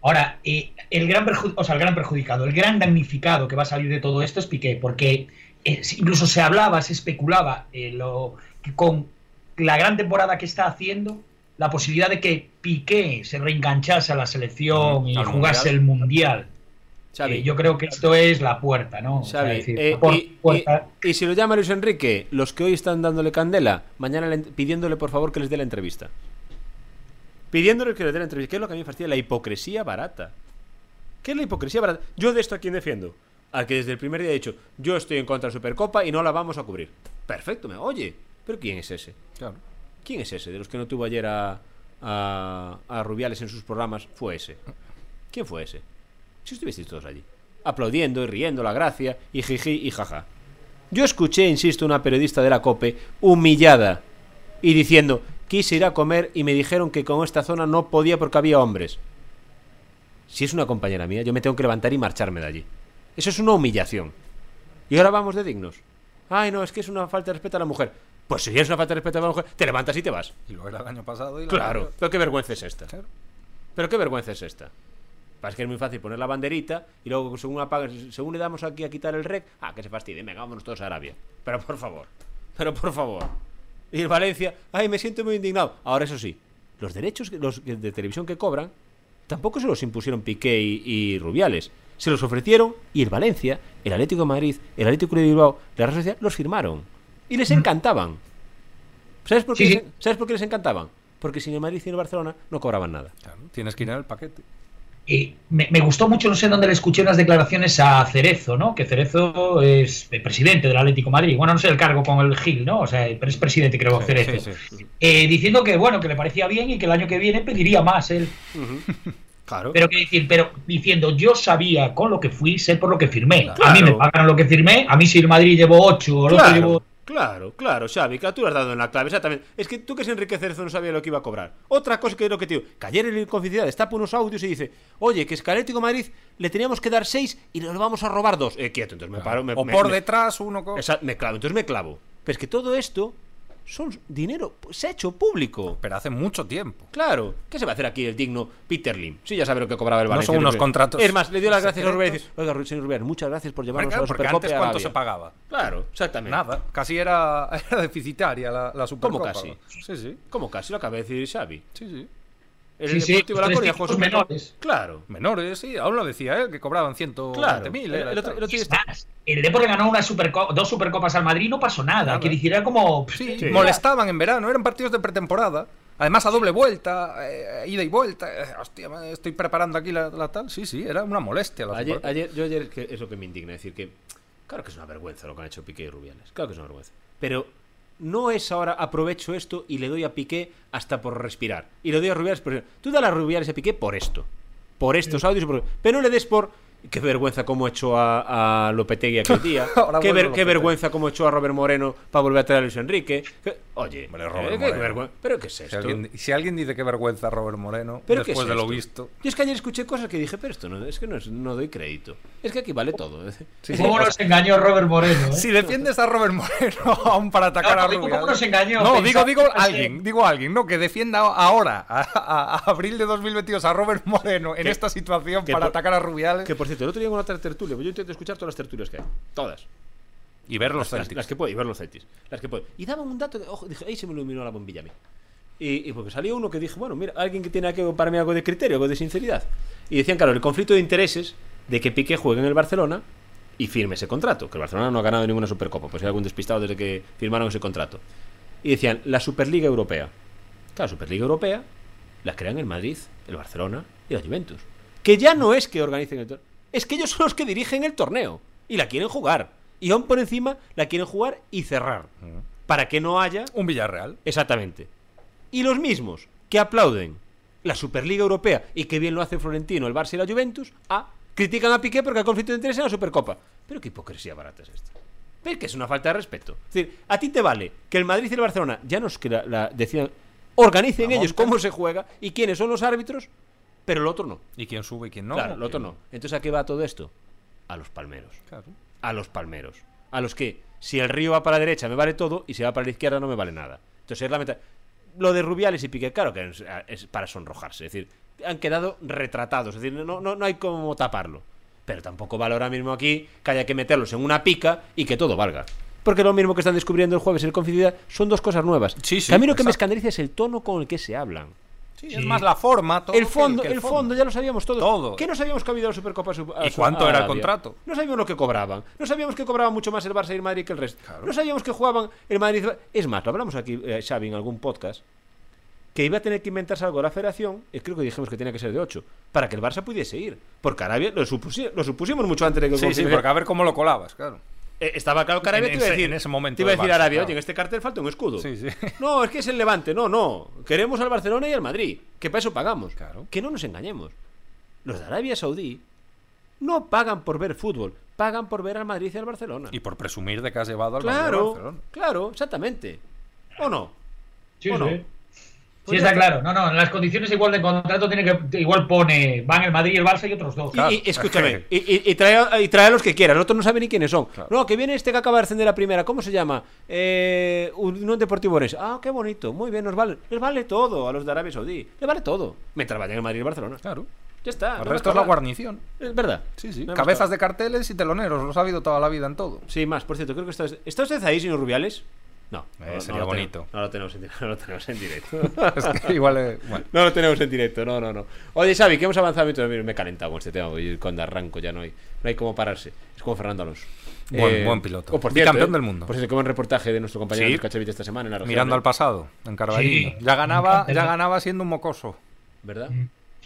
Ahora, eh, el, gran o sea, el gran perjudicado, el gran damnificado que va a salir de todo esto es Piqué, porque eh, incluso se hablaba, se especulaba eh, lo, con la gran temporada que está haciendo, la posibilidad de que Piqué se reenganchase a la selección y jugase el Mundial. Eh, yo creo que esto es la puerta, ¿no? Eh, y, si lo llama Luis Enrique, los que hoy están dándole candela, mañana pidiéndole por favor que les dé la entrevista. Pidiéndole que dé la entrevista. ¿Qué es lo que a mí me fastidia? La hipocresía barata. ¿Qué es la hipocresía barata? Yo de esto a quién defiendo. Al que desde el primer día he dicho, yo estoy en contra de la Supercopa y no la vamos a cubrir. Perfecto, me oye. Pero ¿quién es ese? Claro. ¿Quién es ese? De los que no tuvo ayer a, a, a Rubiales en sus programas, fue ese. ¿Quién fue ese? Si estuvisteis todos allí. Aplaudiendo y riendo la gracia y jiji y jaja. Yo escuché, insisto, una periodista de la COPE humillada y diciendo, quise ir a comer y me dijeron que con esta zona no podía porque había hombres. Si es una compañera mía, yo me tengo que levantar y marcharme de allí. Eso es una humillación. Y ahora vamos de dignos. Ay, no, es que es una falta de respeto a la mujer. Pues si es una falta de respeto a la mujer, te levantas y te vas. Y lo era el año pasado. Y la Claro, pero qué vergüenza es esta. Claro. Pero qué vergüenza es esta. Pasa que es muy fácil poner la banderita y luego según apaga, según le damos aquí a quitar el rec, ah, que se fastidie, venga, vámonos todos a Arabia. Pero por favor, pero por favor. Y el Valencia, ay, me siento muy indignado. Ahora eso sí, los derechos los de televisión que cobran tampoco se los impusieron Piqué y, y Rubiales. Se los ofrecieron y el Valencia, el Atlético de Madrid, el Atlético de Bilbao, la Real Sociedad los firmaron. Y les encantaban. ¿Sabes por, qué Sí, les-. ¿Sabes por qué les encantaban? Porque sin el Madrid y el Barcelona no cobraban nada. Claro, Tienes que ir el paquete. Y me, me gustó mucho, no sé dónde le escuché unas declaraciones a Cerezo, ¿no? Que Cerezo es el presidente del Atlético de Madrid. Bueno, no sé el cargo con el Gil, ¿no? O sea, pero es presidente, creo, Sí, Cerezo. sí, sí. Eh, diciendo que, bueno, que le parecía bien y que el año que viene pediría más él. Claro. Pero que decir, pero diciendo, yo sabía con lo que fui, sé por lo que firmé. Claro. A mí me pagaron lo que firmé, a mí si el Madrid llevó 8 o el otro Claro, llevó. Claro, claro, Xavi, que tú le has dado en la clave, exactamente. Es que tú que es Enrique Cerezo no sabía lo que iba a cobrar. Otra cosa que es lo que te digo, que ayer en Confidencial destapa unos audios y dice, oye, que es que Atlético Madrid le teníamos que dar 6 y le vamos a robar 2. Eh, quieto, entonces me paro, me, o me- por me- detrás uno con... Esa- me clavo, entonces me clavo. Pero es que todo esto son dinero pues, hecho público. Pero hace mucho tiempo. Claro, ¿qué se va a hacer aquí el digno Peter Lim? Sí, ya sabe lo que cobraba el No Valencia. son unos contratos Es más, le dio las gracias a dice, oiga, señor Rubiales, muchas gracias por llevarnos claro, a la porque antes cuánto Arabia". se pagaba. Claro, exactamente. Nada, casi era, era deficitaria la, la Supercopa. casi? Sí, sí. ¿Cómo casi lo acaba de decir Xavi? Sí, sí. El Sí, sí, Deportivo de la tres Coruña equipos jugó Supercopa. menores. Claro, Menores, sí. Aún lo decía él, que cobraban 120.000. claro. era El, el otro, el otro Y día es más, el Depor le ganó una superco- dos supercopas al Madrid, no pasó nada. Que decir, era como. Sí, Sí. molestaban en verano, eran partidos de pretemporada. Además, a doble vuelta, eh, ida y vuelta. Eh, hostia, estoy preparando aquí la, la tal. Sí, sí, era una molestia. La Ayer, ayer, yo ayer es, que es lo que me indigna, decir que claro que es una vergüenza lo que han hecho Piqué y Rubiales, claro que es una vergüenza, pero no es ahora aprovecho esto y le doy a Piqué hasta por respirar. Y le doy a Rubiales por tú dale a Rubiales a Piqué por esto, por estos audios, y por- pero no le des por qué vergüenza cómo echó a, a Lopetegui aquel día, qué, ver- qué vergüenza cómo echó a Robert Moreno para volver a traer a Luis Enrique, que- oye, Hombre, Robert eh, qué vergüenza- pero qué es Si esto, alguien, si alguien dice que vergüenza Robert Moreno, ¿Pero qué después es de lo visto. Yo es que ayer escuché cosas que dije, pero esto no, es que no, es- no doy crédito. Es que aquí vale todo. Sí, sí. ¿Cómo nos engañó Robert Moreno? eh? Si defiendes a Robert Moreno aún para atacar No, a no, Rubiales. ¿cómo nos engañó? No, digo, digo alguien, digo alguien, no, que defienda ahora, a, a- a abril de 2022, a Robert Moreno en esta situación para por- atacar a Rubiales Que por cierto, el otro día en una ter- tertulia, pues yo intento escuchar todas las tertulias que hay. Todas. y ver los Las, las que puedo, y ver los Celtics. Las que puedo. Y daban un dato, de, ojo, dije, ahí se me iluminó la bombilla a mí. Y, y porque salió uno que dije, bueno, mira, alguien que tiene aquí para mí algo de criterio, algo de sinceridad. Y decían, claro, el conflicto de intereses de que Piqué juegue en el Barcelona y firme ese contrato. Que el Barcelona no ha ganado ninguna Supercopa, pues hay algún despistado desde que firmaron ese contrato. Y decían, la Superliga Europea. Claro, Superliga Europea la crean el Madrid, el Barcelona y la Juventus. Que ya no es que organicen el torneo, es que ellos son los que dirigen el torneo y la quieren jugar. Y aún por encima la quieren jugar y cerrar. Para que no haya. Un Villarreal. Exactamente. Y los mismos que aplauden la Superliga Europea y que bien lo hace Florentino, el Barça y la Juventus, a critican a Piqué porque hay conflicto de interés en la Supercopa. Pero qué hipocresía barata es esta. ¿Ves que es una falta de respeto? Es decir, a ti te vale que el Madrid y el Barcelona ya nos que la, la decidan, organicen La ellos cómo se juega y quiénes son los árbitros, pero el otro no. ¿Y quién sube y quién no? claro, el otro ¿Quién- no. Entonces, ¿a qué va todo esto? A los palmeros Claro. a los palmeros. A los que, si el río va para la derecha me vale todo y si va para la izquierda no me vale nada. Entonces es lamentable. Lo de Rubiales y Piqué, claro que es, es para sonrojarse. Es decir, han quedado retratados. Es decir, no, no, no hay como taparlo. Pero tampoco vale ahora mismo aquí que haya que meterlos en una pica y que todo valga. Porque lo mismo que están descubriendo el jueves en el Confidencial son dos cosas nuevas. Sí, sí, que a mí lo que me escandaliza es el tono con el que se hablan. Sí, Sí. es más la forma, todo el que fondo, que el fondo, ya lo sabíamos todos. Todo. ¿Qué no sabíamos que había la Supercopa? a su- a ¿Y su- cuánto a era el contrato? No sabíamos lo que cobraban. No sabíamos que cobraban mucho más el Barça y el Madrid que el resto. Claro. No sabíamos que jugaban el Madrid. Es más, lo hablamos aquí, eh, Xavi, en algún podcast. que iba a tener que inventarse algo la federación, y creo que dijimos que tenía que ser de 8, para que el Barça pudiese ir. Porque Arabia lo, lo supusimos mucho antes de que Sí, sí, porque a ver cómo lo colabas, claro. Eh, estaba claro que Arabia te iba a decir, en ese momento te iba a decir Arabia, oye, en este cartel falta un escudo. Sí, sí. No, es que es el Levante. No, no. Queremos al Barcelona y al Madrid. Que para eso pagamos. Claro. Que no nos engañemos. Los de Arabia Saudí no pagan por ver fútbol, pagan por ver al Madrid y al Barcelona. Y por presumir de que has llevado al claro, Madrid Barcelona. Claro, exactamente. ¿O no? Sí, ¿O no? Sí. Sí, está claro. No, no, en las condiciones igual de contrato tiene que igual pone van el Madrid, el Barça y otros dos. Y, escúchame, y, trae, y, trae, a los que quieran, nosotros no saben ni quiénes son. No, que viene este que acaba de ascender a primera, ¿cómo se llama? Eh, un Deportivo Orense. Ah, qué bonito, muy bien, nos vale, les vale todo a los de Arabia Saudí, les vale todo. Mientras vayan el Madrid y el Barcelona. Claro. Ya está. El resto es la guarnición. Es verdad. Sí, sí. Cabezas de carteles y teloneros, los ha habido toda la vida en todo. Sí, más, por cierto, creo que estás. ¿Está usted ahí, señor Rubiales? No, eh, no sería bonito. no, lo tenemos en, no lo tenemos en directo. es que igual. Eh, bueno. No lo tenemos en directo, no, no, no. Oye, Xavi, que hemos avanzado. Me he calentado con este tema. Y cuando arranco ya no hay, no hay cómo pararse. Es como Fernando Alonso. Buen, eh, buen piloto. O por cierto, campeón eh, del mundo. Por cierto, como un reportaje de nuestro compañero sí. Cachavite esta semana en la región, Mirando al pasado, en Carvalho. ya ganaba, ya ganaba siendo un mocoso. ¿Verdad?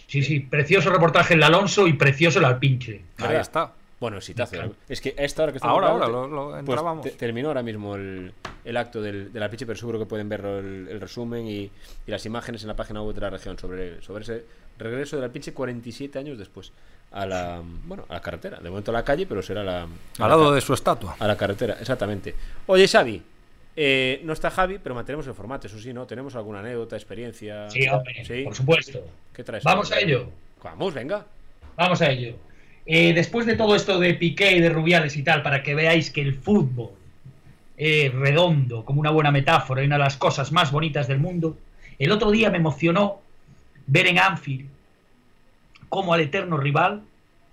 Sí, sí, precioso reportaje el Alonso y precioso el Alpinche. Ahí está. Bueno, exitazo. Es que a esta hora que estamos Ahora, ahora, lo, lo pues entrábamos. te- terminó ahora mismo el, el acto del, del Alpinche, pero seguro que pueden ver el, el resumen y, y las imágenes en la página web de la región sobre, sobre ese regreso del Alpinche 47 años después a la bueno a la carretera. De momento a la calle, pero será la, Al la lado de su estatua. a la carretera, exactamente. Oye, Xavi, eh, no está Javi, pero mantenemos el formato, eso sí, ¿no? ¿Tenemos alguna anécdota, experiencia? Sí, hombre, ¿Sí? por supuesto. ¿Qué traes? Vamos a ello. Vamos, venga. Vamos a ello. Eh, después de todo esto de Piqué y de Rubiales y tal, para que veáis que el fútbol es redondo, como una buena metáfora, y una de las cosas más bonitas del mundo, el otro día me emocionó ver en Anfield cómo al eterno rival,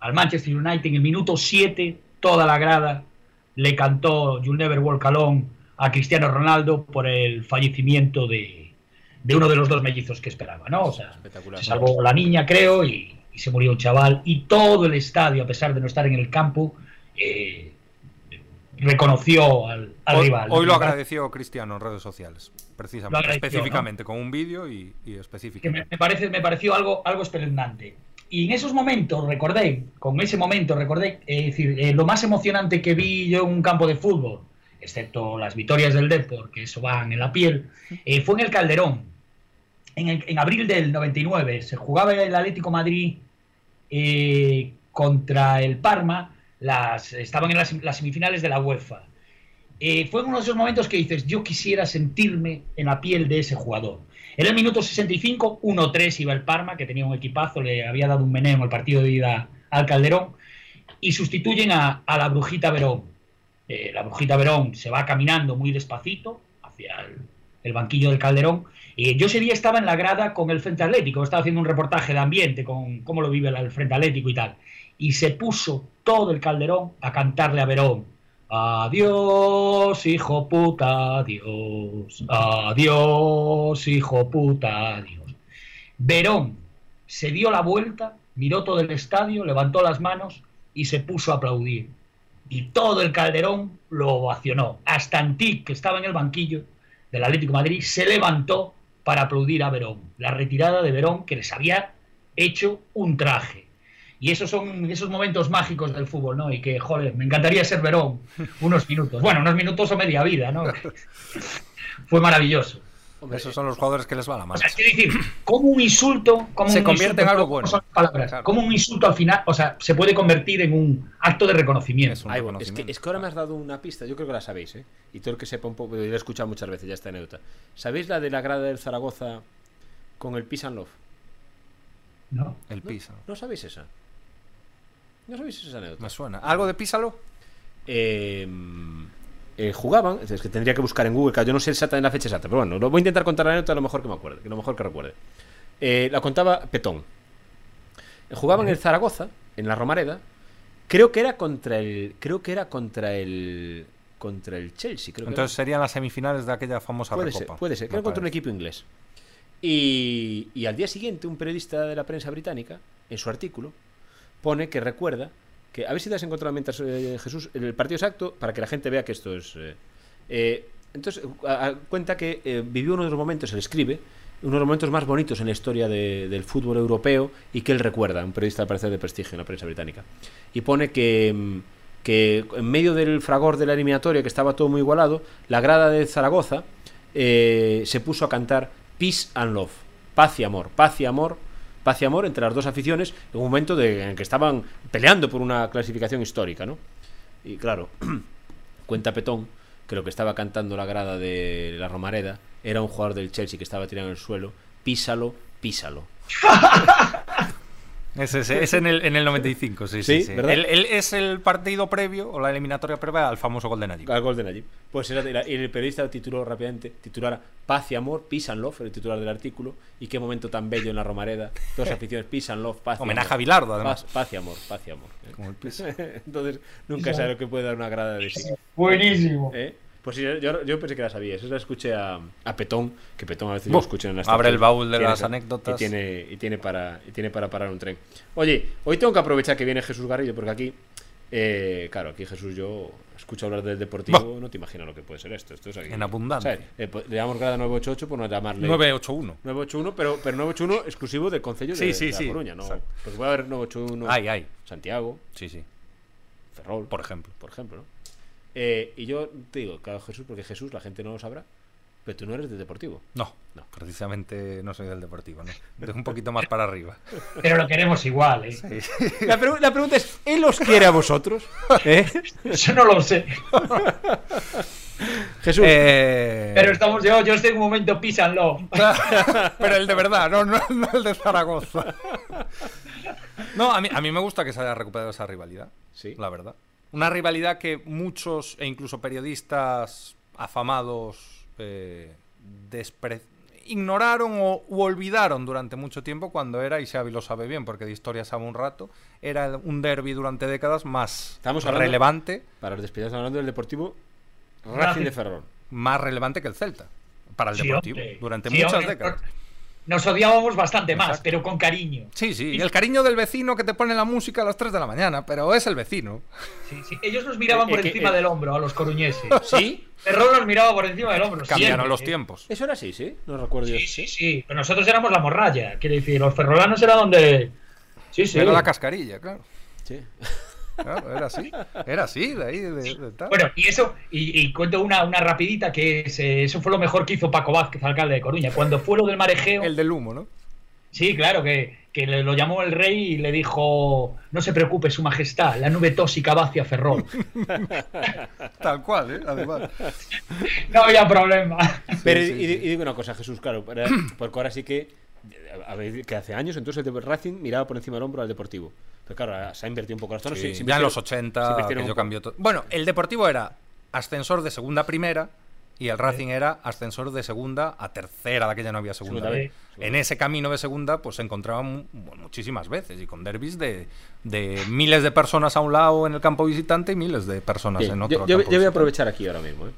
al Manchester United, en el minuto 7, toda la grada le cantó You'll Never Walk Alone a Cristiano Ronaldo por el fallecimiento de, de uno de los dos mellizos que esperaba, ¿no? O sea, se salvó la niña, creo, y, y se murió un chaval. Y todo el estadio, a pesar de no estar en el campo, eh, reconoció al, al Hoy, rival. hoy lo agradeció Cristiano en redes sociales, precisamente, específicamente, con un vídeo y, y que específicamente. me, me parece, me pareció algo, algo espeluznante. Y en esos momentos recordé, con ese momento recordé, eh, es decir, eh, lo más emocionante que vi yo en un campo de fútbol, excepto las victorias del Depor, que eso van en la piel, eh, fue en el Calderón. En, abril del 99 se jugaba el Atlético Madrid eh, contra el Parma, estaban en las, semifinales de la UEFA. Eh, fue uno de esos momentos que dices, yo quisiera sentirme en la piel de ese jugador. En el minuto 65, 1-3 iba el Parma, que tenía un equipazo, le había dado un meneo en el partido de ida al Calderón, y sustituyen a, a la Brujita Verón. Eh, la Brujita Verón se va caminando muy despacito hacia el, el banquillo del Calderón. Y yo ese día estaba en la grada con el Frente Atlético, estaba haciendo un reportaje de ambiente con cómo lo vive el Frente Atlético y tal. Y se puso todo el Calderón a cantarle a Verón. Adiós, hijo puta, adiós. Adiós, hijo puta, adiós. Verón se dio la vuelta, miró todo el estadio, levantó las manos y se puso a aplaudir. Y todo el Calderón lo ovacionó. Hasta Antic, que estaba en el banquillo del Atlético de Madrid, se levantó para aplaudir a Verón. La retirada de Verón que les había hecho un traje. Y esos son esos momentos mágicos del fútbol, ¿no? Y que, joder, me encantaría ser Verón unos minutos. Bueno, unos minutos o media vida, ¿no? Fue maravilloso. Hombre, Esos son los jugadores que les va la O mano. sea, quiero decir, como un insulto, como Se un convierte insulto, en algo no bueno. palabras, Claro. como un insulto al final, o sea, se puede convertir en un acto de reconocimiento. Es un Ay, bueno, es, que, reconocimiento, es que ahora me has dado una pista, yo creo que la sabéis, ¿eh? Y todo el que sepa un poco, yo la he escuchado muchas veces ya esta anécdota. ¿Sabéis la de la grada del Zaragoza con el Peace and Love? ¿no? El Pisa. ¿No sabéis esa? ¿No sabéis esa anécdota? Me suena. ¿Algo de Písalo? Eh, eh, jugaban, es que tendría que buscar en Google, yo no sé exactamente la fecha exacta, pero bueno, lo voy a intentar contar la anécdota lo mejor que me acuerde, lo mejor que recuerde. Eh, la contaba Petón. Eh, Jugaban en el Zaragoza, en la Romareda, creo que era contra el, creo que era contra el, contra el Chelsea, creo que. Entonces serían las semifinales de aquella famosa Puede ser, recopa. puede ser. Creo que contra un equipo inglés. Y, y al día siguiente, un periodista de la prensa británica, en su artículo, pone que recuerda que. A ver si te has encontrado mientras eh, Jesús el partido exacto para que la gente vea que esto es. eh, eh, entonces, cuenta que eh, vivió uno de los momentos, él escribe, uno de los momentos más bonitos en la historia de, del fútbol europeo y que él recuerda, un periodista al parecer de prestigio en la prensa británica. Y pone que, mm, que en medio del fragor de la eliminatoria, que estaba todo muy igualado, la grada de Zaragoza se puso a cantar Peace and Love, paz y amor, paz y amor, paz y amor entre las dos aficiones en un momento en que estaban peleando por una clasificación histórica, ¿no? Y claro, cuenta Petón que lo que estaba cantando la grada de la Romareda era un jugador del Chelsea que estaba tirado en el suelo, písalo, písalo. Es, es, en, el, en el 95, sí, sí. sí, ¿verdad? Él, es el partido previo o la eliminatoria previa al famoso Golden Ajib. Al Golden Ajib. Pues era, y el periodista tituló rápidamente, titulara Paz y Amor, Peace and Love, el titular del artículo. Y qué momento tan bello en la Romareda. Dos aficiones, Peace and Love, Paz y Homenaje a Bilardo, además. Paz, paz, y Amor, Paz y Amor. Como el Entonces, nunca sabe lo que puede dar una grada de sí. Buenísimo. ¿Eh? Pues sí, yo, yo, pensé que la sabía. Eso la escuché a, a Petón, que Petón a veces lo escucha en las Abre el baúl de las anécdotas. Y tiene, y, tiene para, y tiene para parar un tren. Oye, hoy tengo que aprovechar que viene Jesús Garrido, porque aquí, eh, claro, aquí Jesús yo escucho hablar del deportivo, bah. no te imaginas lo que puede ser esto. esto es aquí. En abundancia. Eh, le llamamos grada 988 por no llamarle. 981. 981, pero, pero 981 exclusivo del Concello sí, de, sí, de sí. La Coruña, ¿no? Pues puede haber 981. Ay, ay. Santiago. Sí, sí. Ferrol. Por ejemplo. Por ejemplo, ¿no? Eh, y yo te digo, claro, Jesús, porque Jesús la gente no lo sabrá, pero tú no eres del Deportivo. No, no, precisamente no soy del Deportivo, ¿no? Es un poquito más para arriba. Pero lo queremos igual, ¿eh? Sí. La, pregu la, pregunta es, ¿él os quiere a vosotros? ¿Eh? Eso no lo sé. Jesús. Eh... Pero estamos yo, yo estoy en un momento písanlo. pero el de verdad, no, no, no, el de Zaragoza. No, a mí, a mí me gusta que se haya recuperado esa rivalidad. Sí. La verdad. Una rivalidad que muchos e incluso periodistas afamados eh, ignoraron o u olvidaron durante mucho tiempo cuando era, y Xavi lo sabe bien porque de historia sabe un rato, era un derby durante décadas más Estamos relevante. Para los despidos hablando del Deportivo Racing de Ferrol. Más relevante que el Celta. Para el sí, Deportivo. Hombre. Durante sí, muchas hombre, décadas. Nos odiábamos bastante Exacto. más, pero con cariño. Sí, sí, y el cariño del vecino que te pone la música a las 3 de la mañana, pero es el vecino. Sí, sí. Ellos nos miraban por eh, encima eh, del hombro a los coruñeses. ¿Sí? Ferrol nos miraba por encima del hombro. Cambiaron siempre, los ¿eh? tiempos. Eso era así, ¿sí? No recuerdo sí, yo. Sí, sí, pero nosotros éramos la morralla. Quiere decir, los ferrolanos era donde. Sí, sí. Era la cascarilla, claro. Sí. Claro, era así, era así, de ahí, de, de tal. Bueno, y eso, y, y cuento una, una, rapidita que es, eh, eso fue lo mejor que hizo Paco Vázquez, alcalde de Coruña, cuando fue lo del marejeo. El del humo, ¿no? Sí, claro, que, que le, lo llamó el rey y le dijo, no se preocupe, su majestad, la nube tóxica va hacia Ferrol. Tal cual, ¿eh? Además. No había problema. Pero sí, sí, y, y, digo una cosa, Jesús, claro, para, porque ahora sí que, a ver, que hace años entonces el Racing miraba por encima del hombro al Deportivo. Pero claro, se ha invertido un poco las zonas. Sí, ya en los 80 que yo cambió todo. Bueno, el Deportivo era ascensor de segunda a primera y el Racing era ascensor de segunda a tercera, de aquella no había segunda. Vez. En ese camino de segunda, pues se encontraban muchísimas veces y con derbis de, de, miles de personas a un lado en el campo visitante y miles de personas en otro. Yo voy a aprovechar aquí ahora mismo. ¿eh?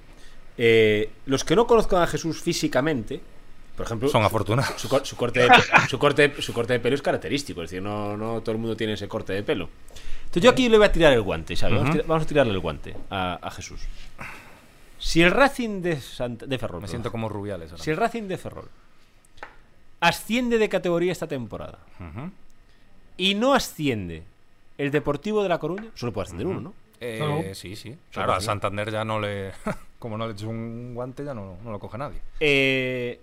Eh, los que no conozcan a Jesús físicamente, por ejemplo, son afortunados. Su, su, corte de, su, corte, su corte de pelo es característico, es decir, no, no todo el mundo tiene ese corte de pelo. Entonces yo aquí le voy a tirar el guante, ¿sabes? Uh -huh. vamos, a tirar, vamos, a tirarle el guante a, a Jesús. Si el Racing de, Sant de Ferrol. Me siento como Rubiales. Ahora. Si el Racing de Ferrol asciende de categoría esta temporada uh -huh. y no asciende el Deportivo de La Coruña, solo puede ascender uh -huh. uno, ¿no? Eh, ¿No? Sí, sí. Claro, a Santander ya no le. como no le eches un guante, ya no, no lo coge nadie. Eh.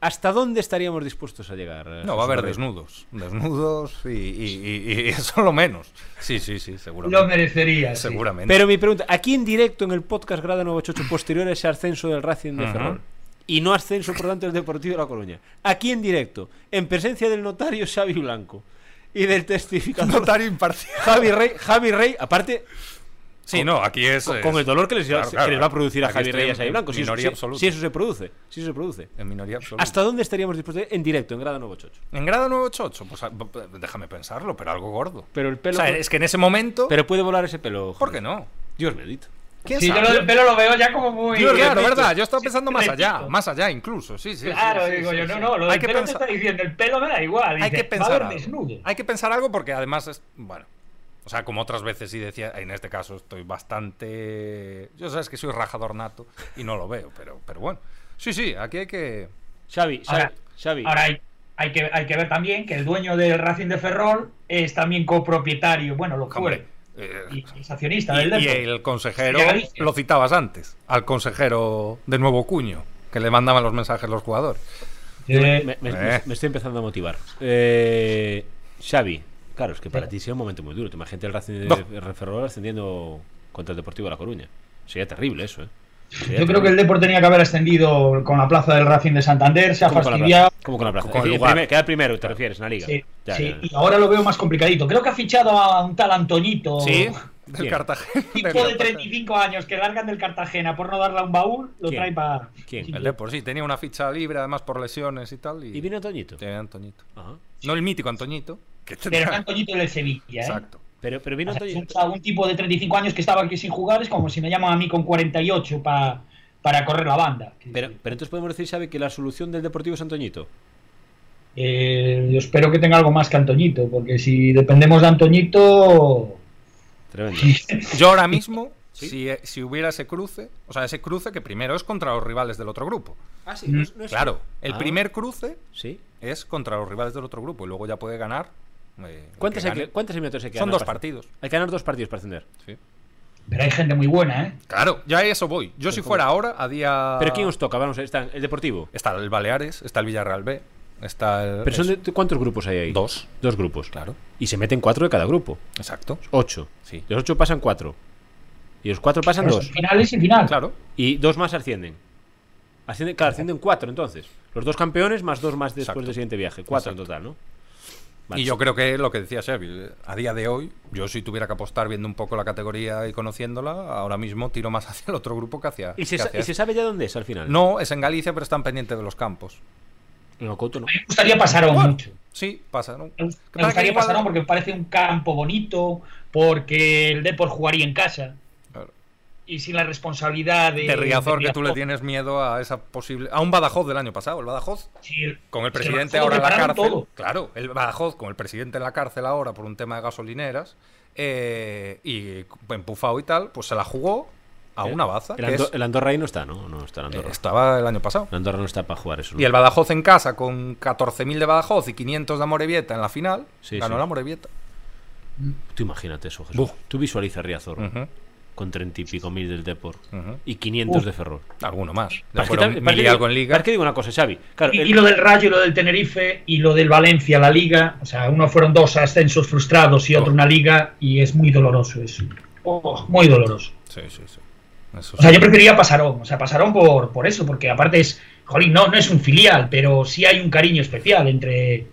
¿Hasta dónde estaríamos dispuestos a llegar? No, va a haber desnudos. Desnudos y, y, y, y, eso lo menos. Sí, sí, sí, seguramente. Lo merecería. Seguramente. Sí. Pero mi pregunta, aquí en directo en el podcast Grada 988, posterior a ese ascenso del Racing de uh -huh. Ferrol, y no ascenso, por tanto, del Deportivo de La Coruña, aquí en directo, en presencia del notario Xavi Blanco y del testificador notario imparcial Javi Rey, Javi Rey, aparte Sí, no, aquí es. Con, con el dolor que les, claro, claro, que les va a producir a Javier Reyes y Blanco. Si eso, si, si eso, se produce. Si eso se produce. En minoría absoluta. ¿Hasta dónde estaríamos dispuestos en directo, en grado 988? En grado 988, pues ah, déjame pensarlo, pero algo gordo. Pero el pelo. O sea, es que en ese momento. Pero puede volar ese pelo. ¿Por qué no? Dios bendito. ¿Quién sí, sabe? yo lo del pelo lo veo ya como muy. Yo, claro, verdad. Yo estaba pensando más allá, más allá incluso. Sí, sí. Claro, sí, digo sí, yo, sí, no, no. Lo del hay que pelo pensar... te está diciendo, el pelo me da igual. Dice, hay que pensar. algo. Hay que pensar algo porque además es. Bueno. O sea, como otras veces sí decía, en este caso estoy bastante. Yo sabes que soy rajador nato y no lo veo, pero, pero bueno. Sí, sí, aquí hay que. Xavi, Xavi, Xavi. Ahora hay, hay, que, hay que ver también que el dueño del Racing de Ferrol es también copropietario, bueno, lo fue. Eh, y es accionista del y, el consejero, lo citabas antes, al consejero de Nuevo Cuño, que le mandaban los mensajes los jugadores. Eh, Me, me- Eh. me estoy empezando a motivar. Eh, Xavi, claro, es que para ti sería un momento muy duro. Te imagínate el Racing de No. de Ferrol ascendiendo contra el Deportivo de La Coruña. Sería terrible eso, ¿eh? Sería Yo creo que el. Depor tenía que haber ascendido con la plaza del Racing de Santander, se ha ¿Cómo con la fastidiado. plaza? ¿Cómo con la plaza? Con el lugar. primer- queda primero, te refieres, en la liga. Sí, Ya, sí, ya, ya. y ahora lo veo más complicadito. Creo que ha fichado a un tal Antoñito. Sí, del ¿Quién? Cartagena. Tipo de 35 años que largan del Cartagena por no darle a un baúl, lo ¿Quién? trae para. ¿Quién? El Depor, sí, tenía una ficha libre además por lesiones y tal. Y, ¿Y vino Antoñito. Ajá. No el mítico Antoñito. Que Pero es Antoñito del Sevilla, ¿eh? Exacto. Pero, pero vino O sea, es un, Toñito. un tipo de 35 años que estaba aquí sin jugar, es como si me llaman a mí con 48 pa- para correr la banda. Pero, pero entonces podemos decir, Xavi, que la solución del Deportivo es Antoñito. Eh, yo espero que tenga algo más que Antoñito, porque si dependemos de Antoñito. Tremendo. Yo ahora mismo, ¿Sí? si, si hubiera ese cruce, o sea, ese cruce que primero es contra los rivales del otro grupo. Ah, sí, no no es- es- Claro, el Ah. primer cruce Sí. es contra los rivales del otro grupo y luego ya puede ganar. Eh, ¿Cuántas, que hay que- gane. ¿Cuántas eliminatorias hay que Son ganar dos para- partidos. Hay que ganar dos partidos para ascender. Sí. Pero hay gente muy buena, ¿eh? Claro, ya a eso voy. Yo si ¿cómo? fuera ahora, a día... ¿Pero quién os toca? Vamos, está el Deportivo. Está el Baleares, está el Villarreal B, está el... ¿Pero son de- ¿Cuántos grupos hay ahí? Dos. Dos grupos. Claro, Y se meten cuatro de cada grupo. exacto. Ocho. Sí. De los ocho pasan cuatro. Y los cuatro pasan Pero dos. son finales y final. Claro. Y dos más ascienden. Ascienden, claro, ascienden cuatro entonces. Los dos campeones más dos más después Exacto. del siguiente viaje. Cuatro Exacto. en total, ¿no? Vale, Y yo creo que lo que decía Xavi, a día de hoy, yo si tuviera que apostar viendo un poco la categoría y conociéndola, ahora mismo tiro más hacia el otro grupo que hacia. ¿Y se, que sa- hacia y se sabe ya dónde es al final? No, es en Galicia, pero están pendientes de los campos. En Ocoto no. Me gustaría Pasarón Bueno, mucho. Sí, pasa, ¿no? Me gustaría Pasarón porque me parece un campo bonito, porque el Depor jugaría en casa. Y sin la responsabilidad de. De Riazor, de que tú le Riazor. tienes miedo a esa posible. A un Badajoz del año pasado. El Badajoz, Sí, el- con el presidente Badajoz ahora en la cárcel. todo. Claro, el Badajoz con el presidente en la cárcel ahora por un tema de gasolineras. eh, y empufado y tal, pues se la jugó a una baza. El, Ando- es- el Andorra ahí no está, ¿no? No está el eh, Andorra. estaba el año pasado. El Andorra no está para jugar eso. ¿no? Y el Badajoz en casa con 14.000 de Badajoz y 500 de Amorebieta en la final. Sí, ganó sí. la Amorebieta. Tú imagínate eso, Jesús. Buf. Tú visualiza Riazor Ujú, con treinta y pico mil del Depor ujú. y 500 Uf. de Ferrol. Alguno más. Para que que en Liga. que digo una cosa, Xavi. Claro, Y, el- y lo del Rayo y lo del Tenerife y lo del Valencia, la liga, o sea, uno fueron dos ascensos frustrados y otro Oh. una liga y es muy doloroso eso. Oh, muy doloroso. Sí, sí, sí. Eso O sea, sí. yo preferiría Pasarón, o sea, Pasarón por, por eso, porque aparte es, jolín, no, no es un filial, pero sí hay un cariño especial entre,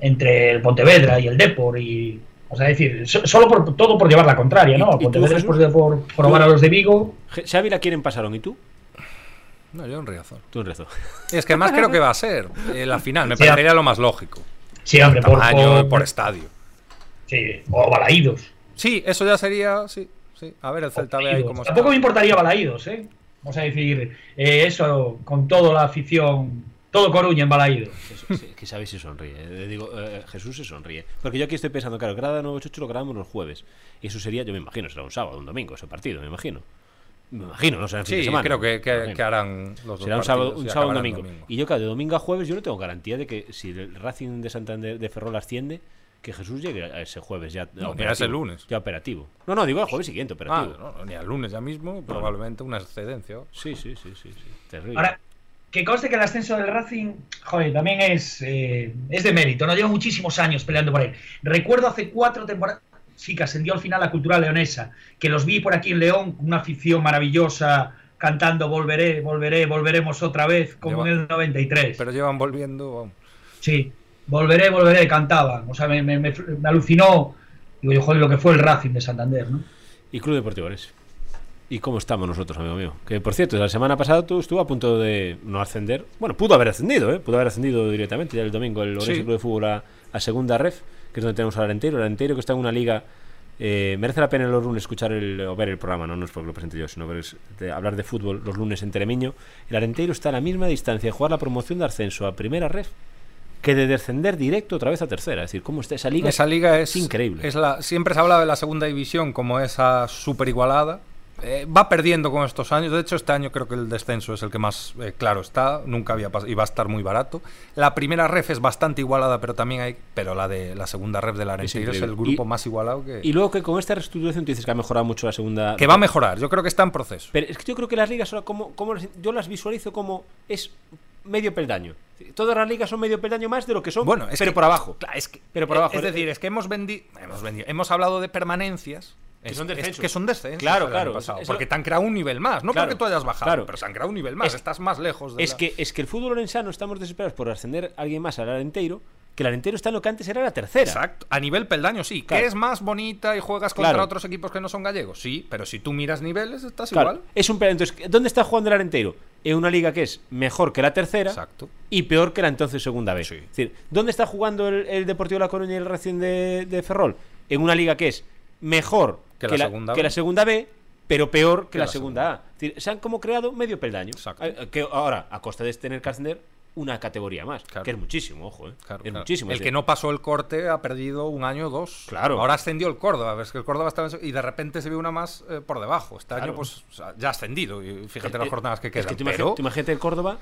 entre el Pontevedra y el Depor y, o sea, es decir, so- solo por todo por llevar la contraria, ¿no? ¿Y- y tú, Pontevedra es Jesús? por, por probar a los de Vigo. Xavi la quieren pasaron y tú. No, yo en Riazor. Tú en rezo. Es que además creo que va a ser eh, la final. Me Sí, parecería lo más lógico. Sí, hombre, por, Tamaño, por- por estadio. sí, o Balaídos. Sí, eso ya sería. Sí, sí. A ver el Celta ve ahí cómo está. Tampoco me importaría Balaídos, ¿eh? Vamos a decir, eh, eso con toda la afición, todo Coruña sí, que Xavi se sonríe. eh, digo, eh, Jesús se sonríe. Porque yo aquí estoy pensando, claro, nuevo chocho lo grabamos los jueves. Y eso sería, yo me imagino, será un sábado, un domingo ese partido, me imagino. Me imagino, no será en fin de Sí, semana. creo que, harán los dos Será un sábado, un sábado un domingo. Y yo, claro, de domingo a jueves, yo no tengo garantía de que si el Racing de Santander de Ferrol asciende, que Jesús llegue a ese jueves ya. No, operativo, ya el lunes. Ya operativo. No, no, digo el jueves siguiente, Ah, operativo. no, no, ni al lunes ya mismo, probablemente una excedencia. Sí, sí, sí, sí, sí. Terrible. Ahora, que conste que el ascenso del Racing, joder, también es, eh, es de mérito, ¿no? Lleva muchísimos años peleando por él. Recuerdo hace cuatro temporadas, sí, que ascendió al final la cultura leonesa, que los vi por aquí en León, con una afición maravillosa, cantando Volveré, volveré, volveremos otra vez, como Lleva- en el 93. Pero llevan volviendo. vamos. Sí, volveré, volveré, cantaban. O sea, me, me- me- me alucinó, digo yo, joder, lo que fue el Racing de Santander, ¿no? Y Club Deportivo Orense. ¿Y cómo estamos nosotros, amigo mío? Que por cierto, la semana pasada tú estuvo a punto de no ascender. Bueno, pudo haber ascendido, ¿eh? Pudo haber ascendido directamente ya el domingo el Orense Sí. Club de Fútbol a, a segunda ref, que es donde tenemos al Arenteiro. El Arenteiro que está en una liga. eh, merece la pena los lunes escuchar el, o ver el programa, no, no es porque lo presente yo, sino ver es- de hablar de fútbol los lunes en Teremiño. El Arenteiro está a la misma distancia de jugar la promoción de ascenso a primera ref que de descender directo otra vez a tercera. Es decir, ¿cómo está esa liga? Esa liga es increíble. Es la, siempre se habla de la segunda división como esa super igualada. Eh, va perdiendo con estos años. De hecho, este año creo que el descenso es el que más eh, claro está. Nunca había pasado y va a estar muy barato. La primera ref es bastante igualada, pero también hay. Pero la de la segunda ref de la Arenteiro es, el grupo más igualado que. Y luego que con esta reestructuración tú dices que ha mejorado mucho la segunda. Que va a mejorar, yo creo que está en proceso. Pero es que yo creo que las ligas, como, como yo las visualizo como es medio peldaño. Todas las ligas son medio peldaño más de lo que son, bueno, es pero por abajo. es que, pero por abajo. Es decir, es que hemos, vendi hemos vendido, hemos hablado de permanencias que son descensos. que son descensos. Claro, claro. porque te han creado un nivel más. No porque tú hayas bajado, pero se han creado un nivel más. Estás más lejos de es, que, es que el fútbol orensano estamos desesperados por ascender a alguien más al Arenteiro que el Arenteiro está en lo que antes era la tercera. Exacto. A nivel peldaño, sí. Que es más bonita y juegas contra otros equipos que no son gallegos. Sí, pero si tú miras niveles, estás igual. Es un Entonces, ¿dónde está jugando el Arenteiro? En una liga que es mejor que la tercera Exacto. y peor que la entonces segunda vez. Es decir, ¿dónde está jugando el, Deportivo de La Coruña y el Racing de, Ferrol? En una liga que es mejor que, la, segunda que la, segunda B, pero peor que, la, segunda, A. se han como creado medio peldaño. Exacto. Que ahora, a costa de tener que ascender una categoría más. Que es muchísimo, ojo, ¿eh? es muchísimo. El que no pasó el corte ha perdido un año o dos. Claro. Ahora ascendió el Córdoba, ves que el Córdoba estaba y de repente se ve una más eh, por debajo. Este año, pues ya ha ascendido. Y fíjate las jornadas que quedan. Es que tú imagínate el Córdoba,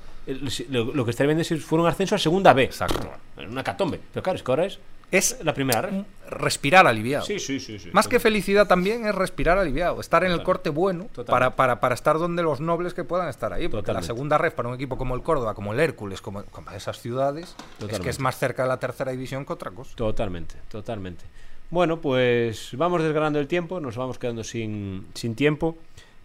lo, que estaría viendo es si fuera un ascenso a segunda B. Exacto. Una catombe. Pero claro, es que ahora es es la primera respirar aliviado. Sí, sí, sí, Más que felicidad también es respirar aliviado, estar en el corte bueno para, para, para, estar donde los nobles que puedan estar ahí. Porque la segunda red para un equipo como el Córdoba, como el Hércules, como, esas ciudades, es que es más cerca de la tercera división que otra cosa. Totalmente, totalmente. Bueno, pues vamos desgranando el tiempo, nos vamos quedando sin, sin tiempo.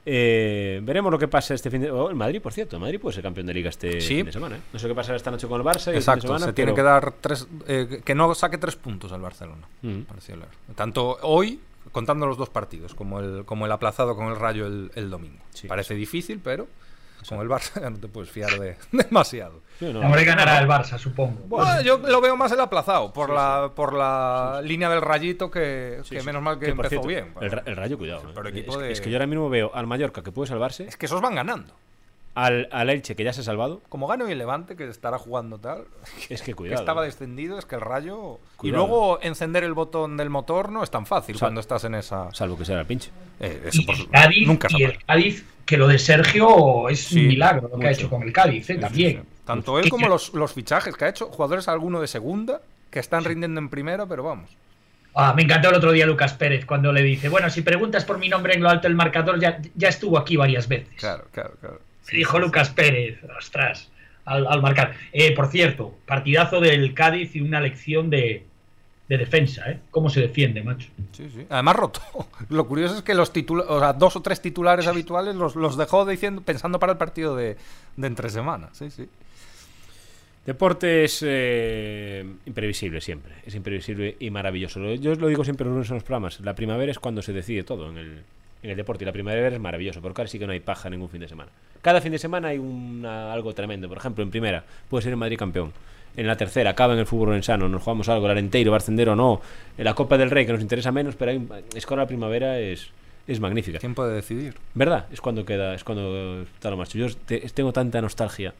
Eh, veremos lo que pasa este fin de semana. Oh, el Madrid, por cierto, el Madrid puede ser campeón de liga este fin de semana. ¿eh? No sé qué pasará esta noche con el Barça. Exacto, se tiene que dar tres. Eh, que no saque tres puntos al Barcelona. Mm. Tanto hoy, contando los dos partidos, como el, como el aplazado con el Rayo el, domingo. Parece difícil, pero con el Barça no te puedes fiar de demasiado. Sí, no. ganará el Barça, supongo. Bueno, yo lo veo más el aplazado, por la, por la línea del rayito que, menos mal que, empezó bien. El, rayo, cuidado. Eh. es, que yo ahora mismo veo al Mallorca que puede salvarse. Es que esos van ganando. Al, al, Elche, que ya se ha salvado. Como gano y el Levante, que estará jugando tal. Es que cuidado. Que estaba eh. descendido, es que el rayo. Y luego encender el botón del motor no es tan fácil cuando estás en esa. Salvo que sea el pinche. Eh, eso Cádiz, nunca y el Cádiz, que lo de Sergio es un milagro lo que ha hecho con el Cádiz, eh, también. Tanto él como los, los, fichajes que ha hecho, jugadores alguno de segunda, que están rindiendo en primera, pero vamos. Ah, me encantó el otro día Lucas Pérez cuando le dice, bueno, si preguntas por mi nombre en lo alto del marcador, ya, ya estuvo aquí varias veces. Claro, claro, claro. Dijo Lucas Pérez, ostras, al, marcar. Eh, por cierto, partidazo del Cádiz y una lección de, de defensa, ¿eh? Cómo se defiende, macho. Sí, sí. Además roto. Lo curioso es que los titulares, o sea, dos o tres titulares habituales los, los dejó diciendo, pensando para el partido de, de entre semana. Sí, sí. Deporte es eh, imprevisible siempre, es imprevisible y maravilloso. Yo os lo digo siempre en los programas, la primavera es cuando se decide todo en el, en el deporte y la primavera es maravilloso, porque ahora sí que no hay paja ningún fin de semana. Cada fin de semana hay una, algo tremendo, por ejemplo, en primera puede ser el Madrid campeón, en la tercera acaba en el fútbol ensano, nos jugamos algo, el Arenteiro va a ascender o no, en la Copa del Rey que nos interesa menos, pero es que ahora la primavera es, es magnífica. Tiempo de decidir. ¿Verdad? Es cuando queda, es cuando está lo más. Yo tengo tanta nostalgia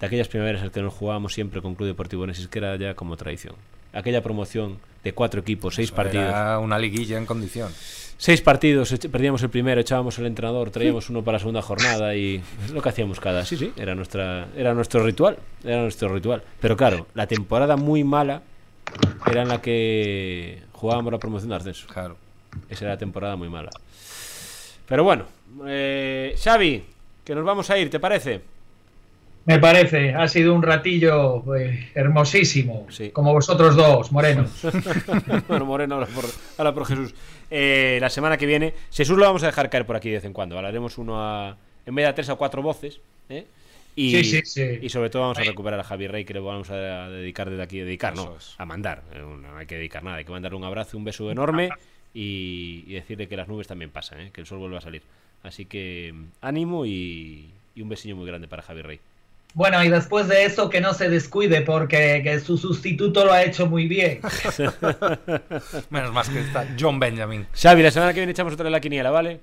de aquellas primaveras en las que nos jugábamos siempre con Club Deportivo Nesis, que era ya como tradición. Aquella promoción de cuatro equipos, seis partidos. Era una liguilla en condición. Seis partidos, perdíamos el primero, echábamos al entrenador, traíamos uno para la segunda jornada y es lo que hacíamos cada. Sí, sí, era, nuestra, era nuestro ritual. Era nuestro ritual. Pero claro, la temporada muy mala era en la que jugábamos la promoción de ascenso. Claro. Esa era la temporada muy mala. Pero bueno, eh, Xavi, que nos vamos a ir, ¿te parece? Me parece, ha sido un ratillo eh, hermosísimo, como vosotros dos, Moreno. bueno, Moreno, habla por, Jesús. Eh, la semana que viene, Jesús lo vamos a dejar caer por aquí de vez en cuando. Hablaremos uno a, en vez de a tres o cuatro voces. ¿eh? Y, sí, sí, y sobre todo vamos a recuperar a Javier Rey, que le vamos a dedicar desde aquí, dedicar, no, a mandar. No hay que dedicar nada, hay que mandarle un abrazo, un beso enorme y, decirle que las nubes también pasan, que el sol vuelve a salir. Así que ánimo y, y un besillo muy grande para Javier Rey. Bueno, y después de eso que no se descuide porque su sustituto lo ha hecho muy bien. Menos más que está John Benjamin. Xavi, la semana que viene echamos otra de la quiniela, ¿vale?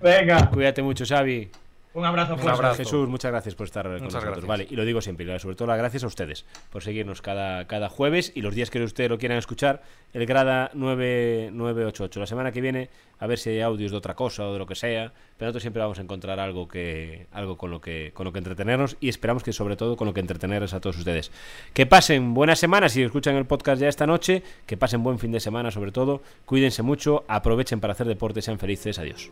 Venga. Cuídate mucho, Xavi. Un abrazo, un abrazo. Jesús, muchas gracias por estar con nosotros. Vale, y lo digo siempre, sobre todo las gracias a ustedes por seguirnos cada, cada jueves y los días que ustedes lo quieran escuchar, el Grada 9988. La semana que viene, a ver si hay audios de otra cosa o de lo que sea, pero nosotros siempre vamos a encontrar algo que algo con lo que con lo que entretenernos y esperamos que sobre todo con lo que entretenerles a todos ustedes. Que pasen buenas semanas si escuchan el podcast ya esta noche, que pasen buen fin de semana sobre todo, cuídense mucho, aprovechen para hacer deporte, sean felices, adiós.